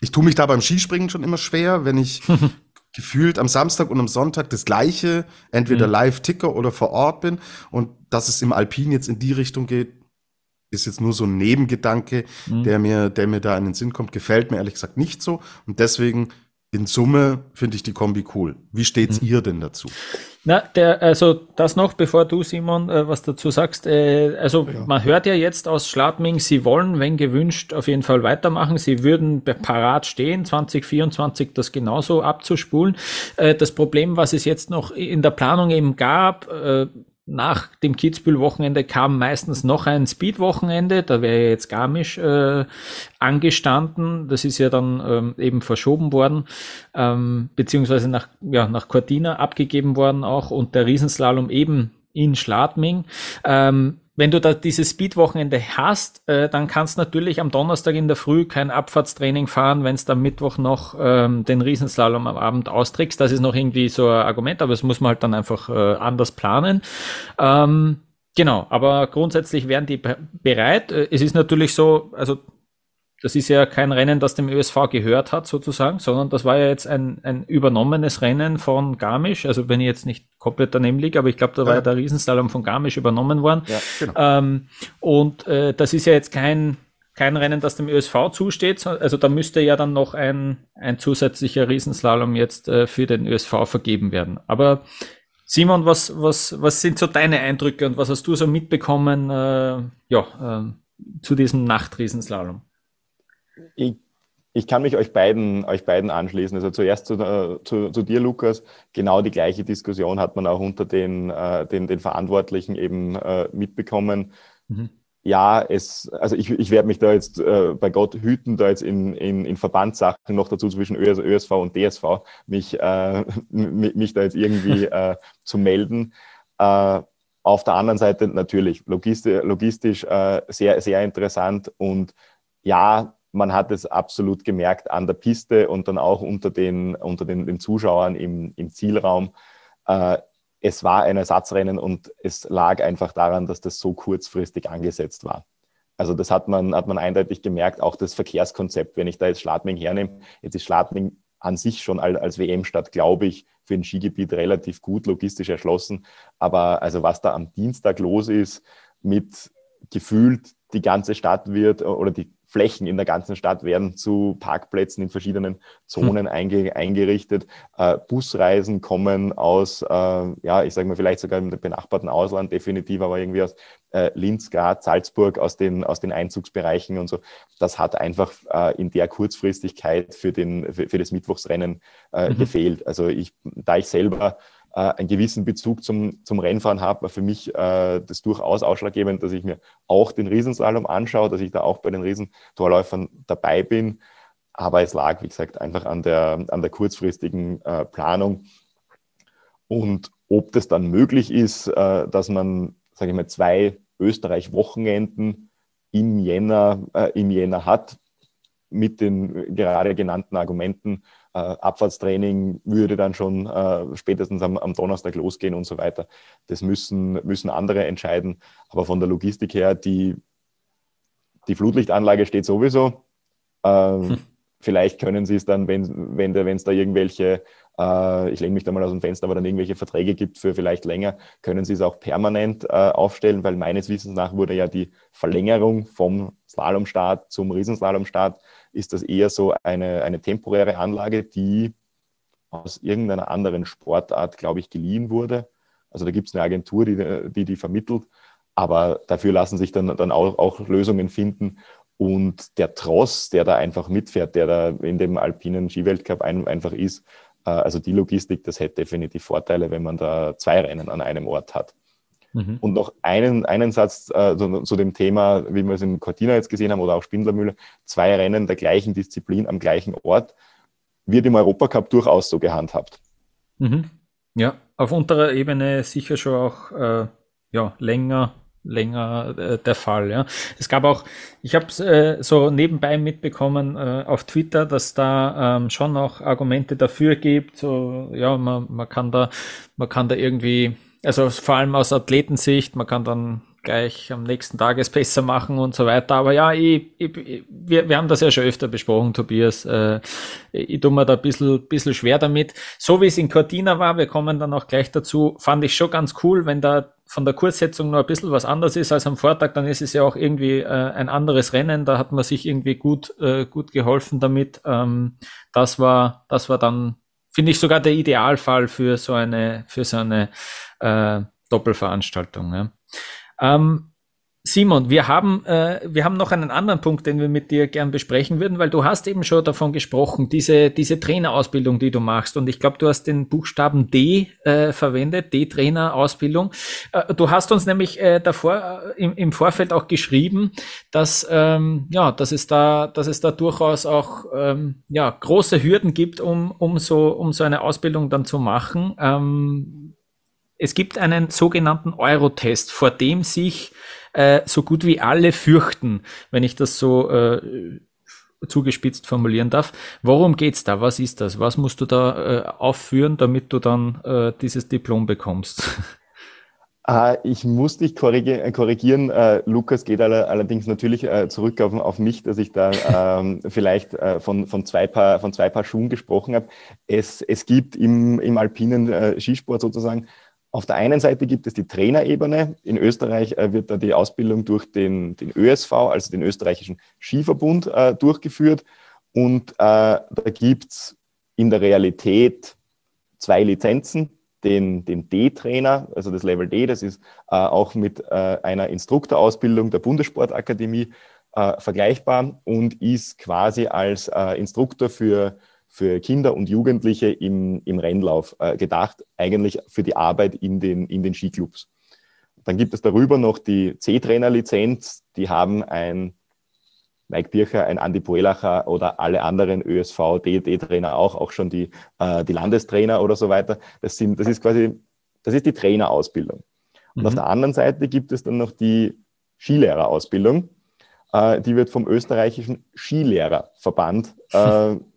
Ich tue mich da beim Skispringen schon immer schwer, wenn ich gefühlt am Samstag und am Sonntag das gleiche, entweder mhm. Live-Ticker oder vor Ort bin. Und dass es im Alpin jetzt in die Richtung geht, ist jetzt nur so ein Nebengedanke, mhm. der mir, der mir da in den Sinn kommt. Gefällt mir ehrlich gesagt nicht so. Und deswegen in Summe finde ich die Kombi cool. Wie steht's mhm. ihr denn dazu? Na, der, also das noch, bevor du, Simon, äh, was dazu sagst. Äh, also ja. man hört ja jetzt aus Schladming, sie wollen, wenn gewünscht, auf jeden Fall weitermachen. Sie würden parat stehen, 2024 das genauso abzuspulen. Äh, das Problem, was es jetzt noch in der Planung eben gab, äh, nach dem Kitzbühel-Wochenende kam meistens noch ein Speed-Wochenende. Da wäre jetzt Garmisch äh, angestanden. Das ist ja dann ähm, eben verschoben worden, ähm, beziehungsweise nach, ja, nach Cortina abgegeben worden auch und der Riesenslalom eben in Schladming. Ähm, wenn du da dieses Speed-Wochenende hast, äh, dann kannst natürlich am Donnerstag in der Früh kein Abfahrtstraining fahren, wenn es am Mittwoch noch ähm, den Riesenslalom am Abend austrägst. Das ist noch irgendwie so ein Argument, aber das muss man halt dann einfach äh, anders planen. Ähm, genau, aber grundsätzlich wären die bereit. Äh, es ist natürlich so, also das ist ja kein Rennen, das dem ÖSV gehört hat, sozusagen, sondern das war ja jetzt ein, ein übernommenes Rennen von Garmisch. Also wenn ich jetzt nicht komplett daneben liege, aber ich glaube, da war ja der Riesenslalom von Garmisch übernommen worden. Ja, genau. Ähm, und äh, das ist ja jetzt kein, kein Rennen, das dem ÖSV zusteht. Also da müsste ja dann noch ein, ein zusätzlicher Riesenslalom jetzt äh, für den ÖSV vergeben werden. Aber Simon, was, was, was sind so deine Eindrücke und was hast du so mitbekommen äh, ja, äh, zu diesem Nachtriesenslalom? Ich, ich kann mich euch beiden, euch beiden anschließen. Also zuerst zu, äh, zu, zu, dir, Lukas. Genau die gleiche Diskussion hat man auch unter den, äh, den, den Verantwortlichen eben äh, mitbekommen. Mhm. Ja, es, also ich, ich werde mich da jetzt äh, bei Gott hüten, da jetzt in, in, in Verbandssachen noch dazu zwischen ÖSV und DSV mich, mich da jetzt irgendwie zu melden. auf der anderen Seite natürlich logistisch, logistisch sehr, sehr interessant und ja, man hat es absolut gemerkt an der Piste und dann auch unter den, unter den, den Zuschauern im, im Zielraum. Äh, es war ein Ersatzrennen und es lag einfach daran, dass das so kurzfristig angesetzt war. Also das hat man, hat man eindeutig gemerkt, auch das Verkehrskonzept, wenn ich da jetzt Schladming hernehme, jetzt ist Schladming an sich schon als WM-Stadt, glaube ich, für ein Skigebiet relativ gut logistisch erschlossen. Aber also was da am Dienstag los ist, mit gefühlt die ganze Stadt wird oder die Flächen in der ganzen Stadt werden zu Parkplätzen in verschiedenen Zonen hm. einge eingerichtet. Äh, Busreisen kommen aus, äh, ja, ich sage mal vielleicht sogar im benachbarten Ausland, definitiv, aber irgendwie aus äh, Linz, Graz, Salzburg, aus den, aus den Einzugsbereichen und so. Das hat einfach äh, in der Kurzfristigkeit für, den, für, für das Mittwochsrennen äh, mhm. gefehlt. Also ich, da ich selber äh, einen gewissen Bezug zum, zum Rennfahren habe, war für mich äh, das durchaus ausschlaggebend, dass ich mir auch den Riesenslalom anschaue, dass ich da auch bei den Riesentorläufern dabei bin. Aber es lag, wie gesagt, einfach an der, an der kurzfristigen äh, Planung. Und ob das dann möglich ist, äh, dass man, sage ich mal, zwei Österreich-Wochenenden im Jänner, äh, im Jänner hat, mit den gerade genannten Argumenten, äh, Abfahrtstraining würde dann schon äh, spätestens am, am, Donnerstag losgehen und so weiter. Das müssen, müssen andere entscheiden. Aber von der Logistik her, die, die Flutlichtanlage steht sowieso. Ähm, hm. vielleicht können sie es dann, wenn wenn wenn es da irgendwelche, äh, ich lehne mich da mal aus dem Fenster, aber dann irgendwelche Verträge gibt für vielleicht länger, können sie es auch permanent äh, aufstellen, weil meines Wissens nach wurde ja die Verlängerung vom Slalomstart zum Riesenslalomstart, ist das eher so eine, eine temporäre Anlage, die aus irgendeiner anderen Sportart, glaube ich, geliehen wurde. Also da gibt es eine Agentur, die, die die vermittelt, aber dafür lassen sich dann, dann auch, auch Lösungen finden. Und der Tross, der da einfach mitfährt, der da in dem alpinen Skiweltcup ein, einfach ist, äh, also die Logistik, das hätte definitiv Vorteile, wenn man da zwei Rennen an einem Ort hat. Mhm. Und noch einen, einen Satz äh, zu, zu, dem Thema, wie wir es in Cortina jetzt gesehen haben oder auch Spindlermühle, zwei Rennen der gleichen Disziplin am gleichen Ort, wird im Europacup durchaus so gehandhabt. Mhm. Ja, auf unterer Ebene sicher schon auch äh, ja, länger länger äh, der Fall. Ja. Es gab auch, ich habe es äh, so nebenbei mitbekommen äh, auf Twitter, dass da ähm, schon auch Argumente dafür gibt. So, ja, man, man kann da, man kann da irgendwie, also vor allem aus Athletensicht, man kann dann gleich am nächsten Tag es besser machen und so weiter. Aber ja, ich, ich, wir, wir haben das ja schon öfter besprochen, Tobias. Äh, ich tue mir da ein bisschen, bisschen schwer damit. So wie es in Cortina war, wir kommen dann auch gleich dazu, fand ich schon ganz cool, wenn da von der Kurssetzung nur ein bisschen was anders ist als am Vortag, dann ist es ja auch irgendwie äh, ein anderes Rennen. Da hat man sich irgendwie gut, äh, gut geholfen damit. Ähm, das war, das war dann, finde ich sogar der Idealfall für so eine, für so eine äh, Doppelveranstaltung. Ja. Ähm, Simon, wir haben, äh, wir haben noch einen anderen Punkt, den wir mit dir gern besprechen würden, weil du hast eben schon davon gesprochen, diese, diese Trainerausbildung, die du machst. Und ich glaube, du hast den Buchstaben D äh, verwendet, D-Trainerausbildung. Äh, du hast uns nämlich äh, davor äh, im, im Vorfeld auch geschrieben, dass, ähm, ja, dass, es da, dass es da durchaus auch ähm, ja, große Hürden gibt, um, um, so, um so eine Ausbildung dann zu machen. Ähm, es gibt einen sogenannten Eurotest, vor dem sich äh, so gut wie alle fürchten, wenn ich das so äh, zugespitzt formulieren darf. Worum geht's da? Was ist das? Was musst du da äh, aufführen, damit du dann äh, dieses Diplom bekommst? Ah, ich muss dich korrigieren. korrigieren. Äh, Lukas geht allerdings natürlich äh, zurück auf, auf, mich, dass ich da ähm, vielleicht äh, von, von, zwei Paar, von zwei Paar Schuhen gesprochen habe. Es, es gibt im, im alpinen äh, Skisport sozusagen auf der einen Seite gibt es die Trainerebene. In Österreich äh, wird da die Ausbildung durch den, den ÖSV, also den österreichischen Skiverbund, äh, durchgeführt. Und äh, da gibt es in der Realität zwei Lizenzen. Den, den D-Trainer, also das Level D, das ist äh, auch mit äh, einer Instruktorausbildung der Bundessportakademie äh, vergleichbar und ist quasi als Instruktor für für Kinder und Jugendliche im, im Rennlauf äh, gedacht, eigentlich für die Arbeit in den, in den Skiclubs. Dann gibt es darüber noch die C-Trainer-Lizenz, die haben ein Mike Bircher, ein Andi Puelacher oder alle anderen ÖSV, DD-Trainer auch, auch schon die, äh, die Landestrainer oder so weiter. Das, sind, das ist quasi, das ist die Trainerausbildung. Und mhm. auf der anderen Seite gibt es dann noch die Skilehrerausbildung. Äh, die wird vom österreichischen Skilehrerverband äh,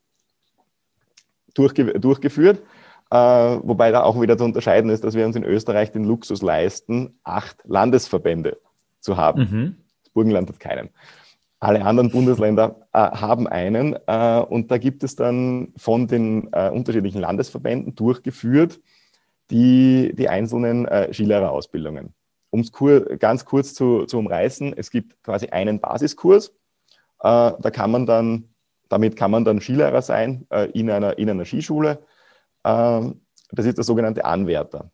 durchge durchgeführt. Äh, wobei da auch wieder zu unterscheiden ist, dass wir uns in Österreich den Luxus leisten, acht Landesverbände zu haben. Mhm. Das Burgenland hat keinen. Alle anderen Bundesländer äh, haben einen äh, und da gibt es dann von den äh, unterschiedlichen Landesverbänden durchgeführt die, die einzelnen äh, Skilehrerausbildungen. Um es kur ganz kurz zu, zu umreißen, es gibt quasi einen Basiskurs. Äh, da kann man dann damit kann man dann Skilehrer sein äh, in, einer, in einer Skischule. Ähm, das ist der sogenannte Anwärter.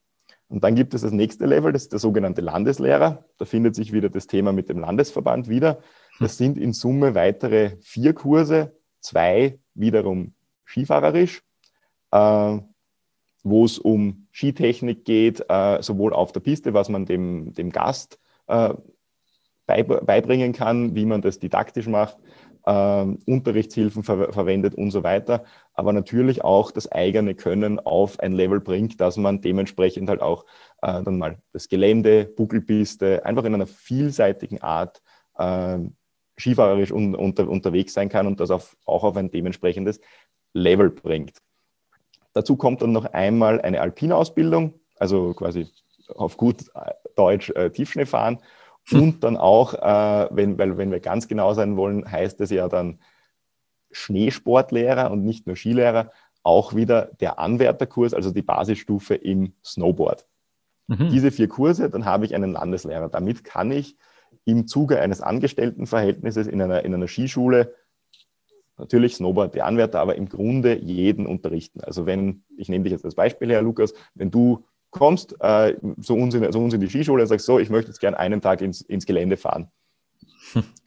Und dann gibt es das nächste Level, das ist der sogenannte Landeslehrer. Da findet sich wieder das Thema mit dem Landesverband wieder. Das sind in Summe weitere vier Kurse, zwei wiederum skifahrerisch, äh, wo es um Skitechnik geht, äh, sowohl auf der Piste, was man dem, dem Gast äh, beibringen kann, wie man das didaktisch macht, äh, Unterrichtshilfen ver verwendet und so weiter, aber natürlich auch das eigene Können auf ein Level bringt, dass man dementsprechend halt auch äh, dann mal das Gelände, Buckelpiste, einfach in einer vielseitigen Art äh, skifahrerisch un unter unterwegs sein kann und das auf, auch auf ein dementsprechendes Level bringt. Dazu kommt dann noch einmal eine Alpinausbildung, also quasi auf gut Deutsch äh, Tiefschneefahren und dann auch, äh, wenn, weil, wenn wir ganz genau sein wollen, heißt es ja dann Schneesportlehrer und nicht nur Skilehrer auch wieder der Anwärterkurs, also die Basisstufe im Snowboard. Mhm. Diese vier Kurse, dann habe ich einen Landeslehrer. Damit kann ich im Zuge eines Angestelltenverhältnisses in einer, in einer Skischule natürlich Snowboard der Anwärter, aber im Grunde jeden unterrichten. Also wenn, ich nehme dich jetzt als Beispiel her, Lukas, wenn du kommst, äh, so, uns in, so uns in die Skischule und sagst, so, ich möchte jetzt gerne einen Tag ins, ins Gelände fahren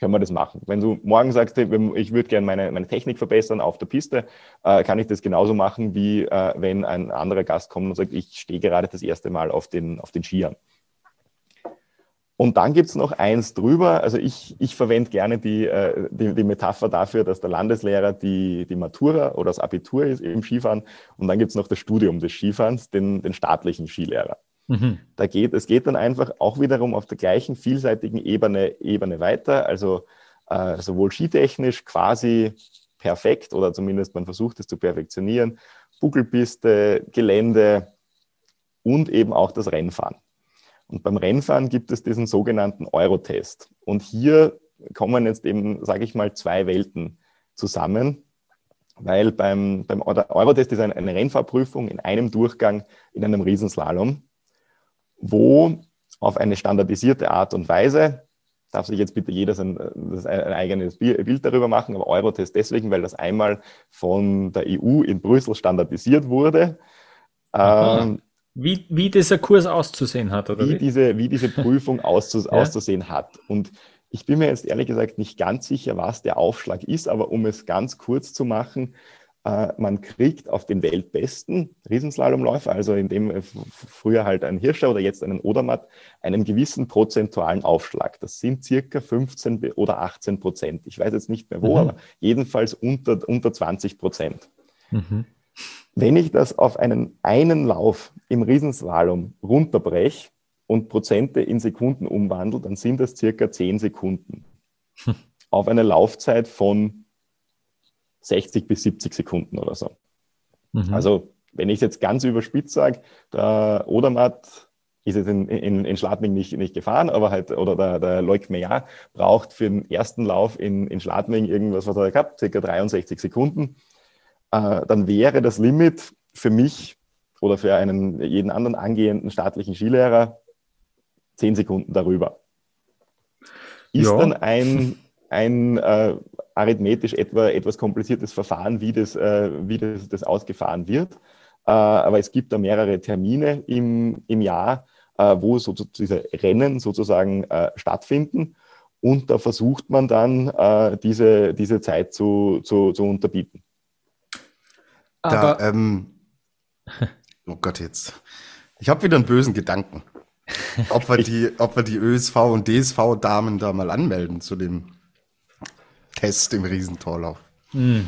können wir das machen. Wenn du morgen sagst, ich würde gerne meine, meine Technik verbessern auf der Piste, äh, kann ich das genauso machen, wie äh, wenn ein anderer Gast kommt und sagt, ich stehe gerade das erste Mal auf den, auf den Skiern. Und dann gibt es noch eins drüber. Also ich, ich verwende gerne die, äh, die, die, Metapher dafür, dass der Landeslehrer die, die Matura oder das Abitur ist im Skifahren. Und dann gibt es noch das Studium des Skifahrens, den, den staatlichen Skilehrer. Mhm. Da geht, es geht dann einfach auch wiederum auf der gleichen vielseitigen Ebene, Ebene weiter. Also äh, sowohl skitechnisch quasi perfekt oder zumindest man versucht es zu perfektionieren, Buckelpiste, Gelände und eben auch das Rennfahren. Und beim Rennfahren gibt es diesen sogenannten Eurotest. Und hier kommen jetzt eben, sage ich mal, zwei Welten zusammen, weil beim, beim Eurotest ist eine, eine Rennfahrprüfung in einem Durchgang in einem Riesenslalom wo auf eine standardisierte Art und Weise, darf sich jetzt bitte jeder sein, ein, ein eigenes Bild darüber machen, aber Eurotest deswegen, weil das einmal von der EU in Brüssel standardisiert wurde. Ähm, wie, wie dieser Kurs auszusehen hat, oder? Wie, wie? Diese, wie diese Prüfung auszus, ja? auszusehen hat. Und ich bin mir jetzt ehrlich gesagt nicht ganz sicher, was der Aufschlag ist, aber um es ganz kurz zu machen, äh, man kriegt auf den weltbesten Riesenslalomläufer, also in dem äh, früher halt ein Hirscher oder jetzt einen Odermatt, einen gewissen prozentualen Aufschlag. Das sind circa 15 oder 18 Prozent. Ich weiß jetzt nicht mehr wo, mhm. aber jedenfalls unter, unter 20 Prozent. Mhm. Wenn ich das auf einen einen Lauf im Riesenslalom runterbreche und Prozente in Sekunden umwandle, dann sind das circa 10 Sekunden. Hm. Auf eine Laufzeit von 60 bis 70 Sekunden oder so. Mhm. Also wenn ich es jetzt ganz überspitzt sage, der Odermatt ist jetzt in, in, in Schladming nicht, nicht gefahren, aber halt, oder der, der Loic Meyer braucht für den ersten Lauf in, in Schladming irgendwas, was er gehabt, circa 63 Sekunden. Äh, dann wäre das Limit für mich oder für einen jeden anderen angehenden staatlichen Skilehrer 10 Sekunden darüber. Ist ja. dann ein, ein äh, arithmetisch etwa etwas kompliziertes Verfahren, wie das, äh, wie das, das ausgefahren wird. Äh, aber es gibt da mehrere Termine im, im Jahr, äh, wo so, diese Rennen sozusagen stattfinden. Und da versucht man dann, diese, diese Zeit zu, zu, zu unterbieten. Da, ähm, oh Gott, jetzt. Ich habe wieder einen bösen Gedanken. Ob wir die, ob wir die ÖSV und DSV-Damen da mal anmelden zu dem Test im Riesentorlauf. Mm.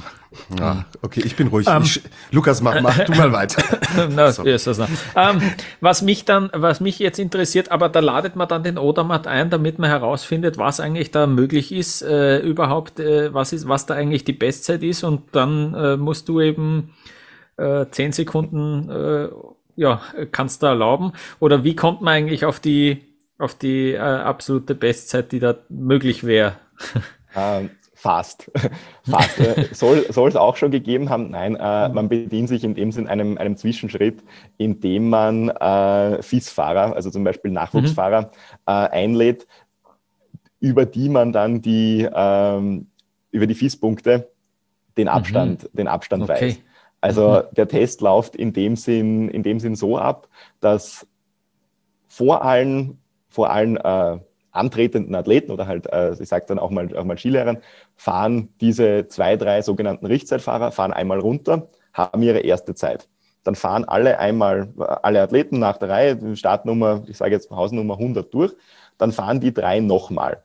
Ja, okay, ich bin ruhig. Um, ähm, ich, Lukas, mach, mach du mal weiter. no, so. yes, um, ähm, was mich dann, was mich jetzt interessiert, aber da ladet man dann den Odermatt ein, damit man herausfindet, was eigentlich da möglich ist, äh, überhaupt, äh, was ist, was da eigentlich die Bestzeit ist und dann äh, musst du eben äh, zehn Sekunden, äh, ja, kannst du erlauben. Oder wie kommt man eigentlich auf die, auf die äh, absolute Bestzeit, die da möglich wäre? Um. Fast. Fast. Äh, soll, soll es auch schon gegeben haben? Nein, äh, man bedient sich in dem Sinn einem, einem Zwischenschritt, indem man äh, FIS-Fahrer, also zum Beispiel Nachwuchsfahrer, mhm. äh, einlädt, über die man dann die, ähm, über die FIS-Punkte den Abstand, mhm. den Abstand okay. weiß. Also mhm. der Test läuft in dem Sinn, in dem Sinn so ab, dass vor allen, vor allen äh, antretenden Athleten oder halt, äh, ich sage dann auch mal, auch mal Skilehrern, fahren diese zwei, drei sogenannten Richtzeitfahrer, fahren einmal runter, haben ihre erste Zeit. Dann fahren alle einmal, alle Athleten nach der Reihe, Startnummer, ich sage jetzt Hausnummer 100 durch, dann fahren die drei nochmal.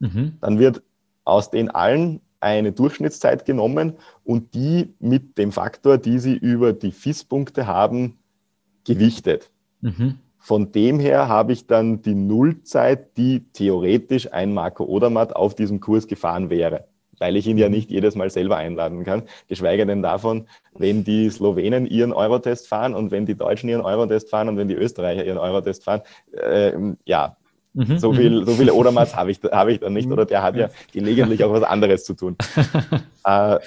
Mhm. Dann wird aus den allen eine Durchschnittszeit genommen und die mit dem Faktor, die sie über die FIS-Punkte haben, gewichtet. Mhm. Von dem her habe ich dann die Nullzeit, die theoretisch ein Marco Odermatt auf diesem Kurs gefahren wäre, weil ich ihn ja mhm. nicht jedes Mal selber einladen kann. Geschweige denn davon, wenn die Slowenen ihren Eurotest fahren und wenn die Deutschen ihren Eurotest fahren und wenn die Österreicher ihren Eurotest fahren. Äh, ja, Mhm, so, viel, so viele Odermats habe ich, hab ich dann nicht, oder der hat ja gelegentlich auch was anderes zu tun. äh,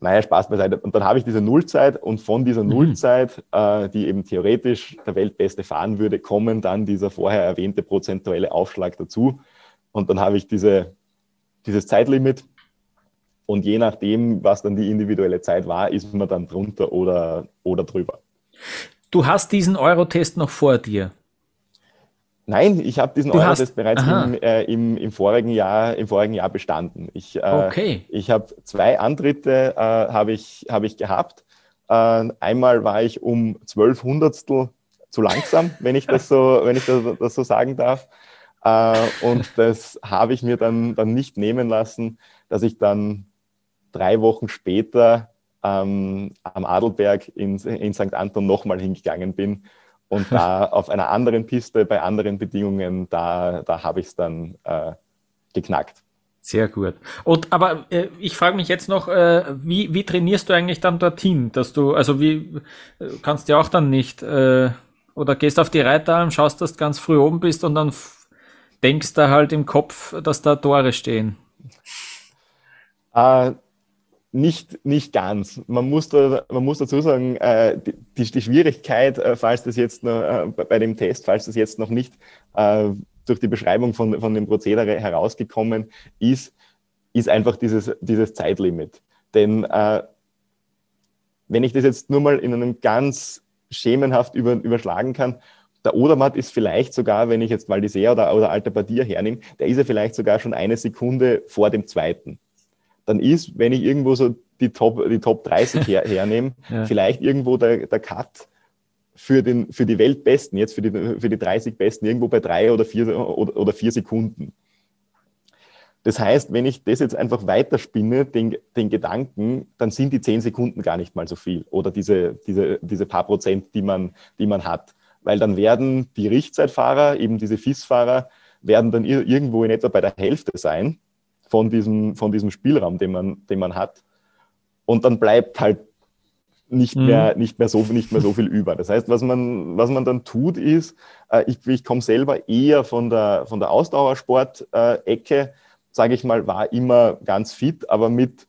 naja, Spaß beiseite. Und dann habe ich diese Nullzeit und von dieser mhm. Nullzeit, äh, die eben theoretisch der Weltbeste fahren würde, kommen dann dieser vorher erwähnte prozentuelle Aufschlag dazu. Und dann habe ich diese, dieses Zeitlimit. Und je nachdem, was dann die individuelle Zeit war, ist man dann drunter oder, oder drüber. Du hast diesen Eurotest noch vor dir. Nein, ich habe diesen Eurotest bereits im, äh, im, im, vorigen Jahr, im vorigen Jahr bestanden. Ich, äh, okay. ich habe zwei Antritte äh, habe ich, hab ich gehabt. Äh, einmal war ich um zwölf Hundertstel zu langsam, wenn ich das so, wenn ich das, das so sagen darf. Äh, und das habe ich mir dann, dann nicht nehmen lassen, dass ich dann drei Wochen später ähm, am Adelberg in, in St. Anton nochmal hingegangen bin und da auf einer anderen Piste, bei anderen Bedingungen, da, da habe ich es dann äh, geknackt. Sehr gut. Und aber äh, ich frage mich jetzt noch, äh, wie, wie trainierst du eigentlich dann dorthin? Dass du, also wie äh, kannst du auch dann nicht, äh, oder gehst auf die Reiteralm, schaust, dass du ganz früh oben bist und dann denkst du halt im Kopf, dass da Tore stehen? Nicht, nicht ganz. Man muss, da, man muss dazu sagen, äh, die, die Schwierigkeit, äh, falls das jetzt noch, äh, bei dem Test, falls das jetzt noch nicht äh, durch die Beschreibung von, von dem Prozedere herausgekommen ist, ist einfach dieses, dieses Zeitlimit. Denn äh, wenn ich das jetzt nur mal in einem ganz schemenhaft über, überschlagen kann, der Odermatt ist vielleicht sogar, wenn ich jetzt Valdisea oder, oder Alter Badia hernehme, der ist ja vielleicht sogar schon eine Sekunde vor dem zweiten dann ist, wenn ich irgendwo so die Top, die Top 30 her, hernehme, ja. vielleicht irgendwo der, der Cut für, den, für die Weltbesten, jetzt für die, für die 30 Besten, irgendwo bei drei oder vier, oder, oder vier Sekunden. Das heißt, wenn ich das jetzt einfach weiterspinne, den, den Gedanken, dann sind die zehn Sekunden gar nicht mal so viel oder diese, diese, diese paar Prozent, die man, die man hat. Weil dann werden die Richtzeitfahrer, eben diese FIS-Fahrer, werden dann irgendwo in etwa bei der Hälfte sein von diesem, von diesem Spielraum, den man, den man hat. Und dann bleibt halt nicht mhm. mehr, nicht mehr, so, nicht mehr so viel über. Das heißt, was man, was man dann tut, ist, äh, ich, ich komme selber eher von der, von der Ausdauersport-Ecke, sage ich mal, war immer ganz fit, aber mit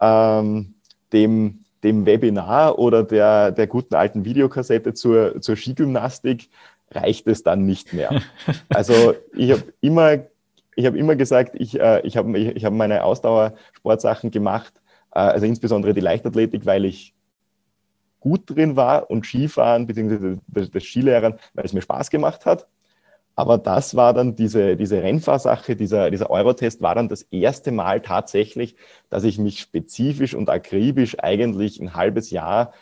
ähm, dem, dem Webinar oder der, der guten alten Videokassette zur, zur Skigymnastik reicht es dann nicht mehr. Also ich habe immer ich habe immer gesagt, ich, äh, ich habe ich, ich hab meine Ausdauersportsachen gemacht, äh, also insbesondere die Leichtathletik, weil ich gut drin war und Skifahren bzw. das, das Skilehrern, weil es mir Spaß gemacht hat. Aber das war dann diese, diese Rennfahrsache, dieser, dieser Eurotest war dann das erste Mal tatsächlich, dass ich mich spezifisch und akribisch eigentlich ein halbes Jahr,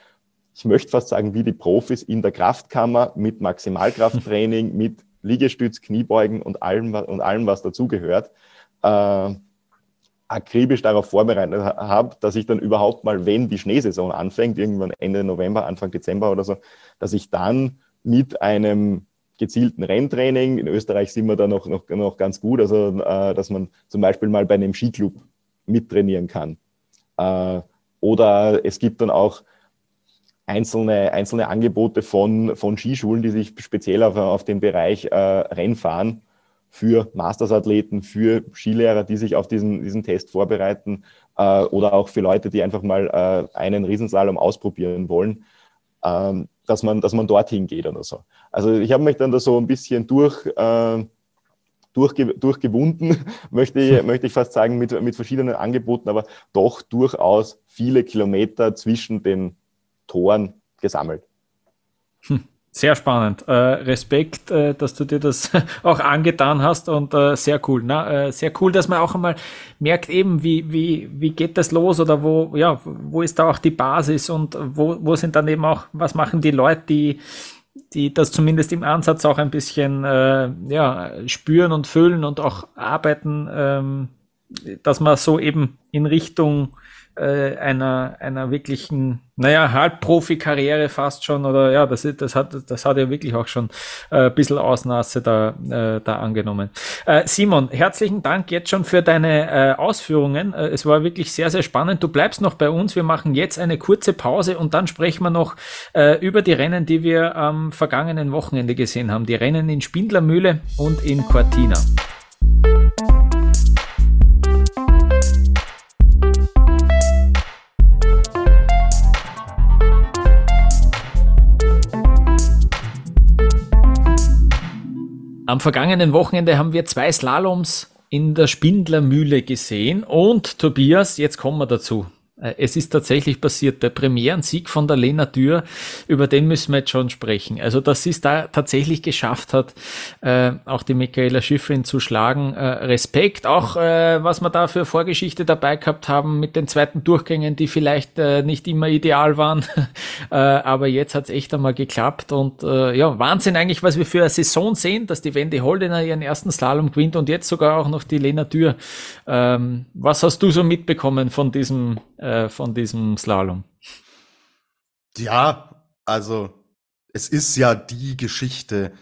ich möchte fast sagen, wie die Profis in der Kraftkammer mit Maximalkrafttraining, mit Liegestütz, Kniebeugen und allem, und allem was dazugehört, äh, akribisch darauf vorbereitet habe, dass ich dann überhaupt mal, wenn die Schneesaison anfängt, irgendwann Ende November, Anfang Dezember oder so, dass ich dann mit einem gezielten Renntraining, in Österreich sind wir da noch, noch, noch ganz gut, also äh, dass man zum Beispiel mal bei einem Skiclub mittrainieren kann. Äh, oder es gibt dann auch einzelne, einzelne Angebote von, von Skischulen, die sich speziell auf, auf den Bereich äh, Rennfahren für Mastersathleten, für Skilehrer, die sich auf diesen, diesen Test vorbereiten äh, oder auch für Leute, die einfach mal äh, einen Riesenslalom ausprobieren wollen, ähm, dass, man, dass man dorthin geht oder so. Also ich habe mich dann da so ein bisschen durch, äh, durchge durchgewunden, möchte, ich, möchte ich fast sagen, mit, mit verschiedenen Angeboten, aber doch durchaus viele Kilometer zwischen den Toren gesammelt. Hm, sehr spannend. Äh, Respekt, äh, dass du dir das auch angetan hast und äh, sehr cool. Ne? Sehr cool, dass man auch einmal merkt, eben, wie, wie, wie geht das los oder wo, ja, wo ist da auch die Basis und wo, wo sind dann eben auch, was machen die Leute, die, die das zumindest im Ansatz auch ein bisschen äh, ja, spüren und fühlen und auch arbeiten, ähm, dass man so eben in Richtung äh, einer, einer wirklichen, naja, Halbprofi-Karriere fast schon, oder ja, das, das, hat, das hat er wirklich auch schon äh, ein bisschen Ausnasse da, äh, da angenommen. Äh, Simon, herzlichen Dank jetzt schon für deine äh, Ausführungen. Äh, es war wirklich sehr, sehr spannend. Du bleibst noch bei uns. Wir machen jetzt eine kurze Pause und dann sprechen wir noch äh, über die Rennen, die wir am vergangenen Wochenende gesehen haben. Die Rennen in Spindlermühle und in Cortina. Am vergangenen Wochenende haben wir zwei Slaloms in der Spindlermühle gesehen und Tobias, jetzt kommen wir dazu. Äh, es ist tatsächlich passiert, der Premierensieg von der Lena Dürr, über den müssen wir jetzt schon sprechen. Also, dass sie es da tatsächlich geschafft hat, äh, auch die Michaela Schiffrin zu schlagen. Äh, Respekt, auch äh, was wir da für Vorgeschichte dabei gehabt haben mit den zweiten Durchgängen, die vielleicht äh, nicht immer ideal waren. äh, aber jetzt hat es echt einmal geklappt und äh, ja, Wahnsinn eigentlich, was wir für eine Saison sehen, dass die Wendy Holdener ihren ersten Slalom gewinnt und jetzt sogar auch noch die Lena Dürr. Ähm, was hast du so mitbekommen von diesem äh, von diesem Slalom. Ja, also es ist ja die Geschichte,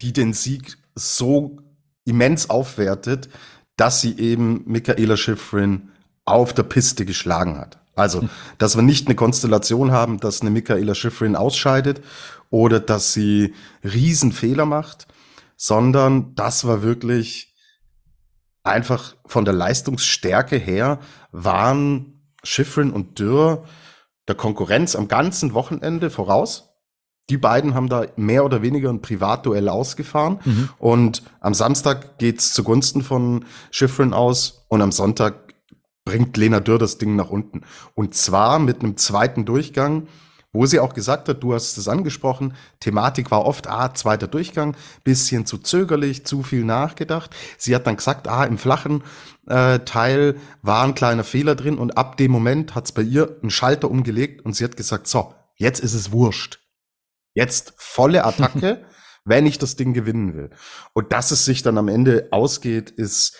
die den Sieg so immens aufwertet, dass sie eben Michaela Schifrin auf der Piste geschlagen hat. Also, dass wir nicht eine Konstellation haben, dass eine Michaela Schifrin ausscheidet oder dass sie Riesenfehler macht, sondern das war wirklich einfach von der Leistungsstärke her waren Schifrin und Dürr der Konkurrenz am ganzen Wochenende voraus. Die beiden haben da mehr oder weniger ein Privatduell ausgefahren. Mhm. Und am Samstag geht's zugunsten von Schifrin aus und am Sonntag bringt Lena Dürr das Ding nach unten. Und zwar mit einem zweiten Durchgang, wo sie auch gesagt hat, du hast es angesprochen, Thematik war oft, ah, zweiter Durchgang, bisschen zu zögerlich, zu viel nachgedacht. Sie hat dann gesagt, ah, im flachen äh, Teil war ein kleiner Fehler drin und ab dem Moment hat es bei ihr einen Schalter umgelegt und sie hat gesagt, so, jetzt ist es wurscht. Jetzt volle Attacke, wenn ich das Ding gewinnen will. Und dass es sich dann am Ende ausgeht, ist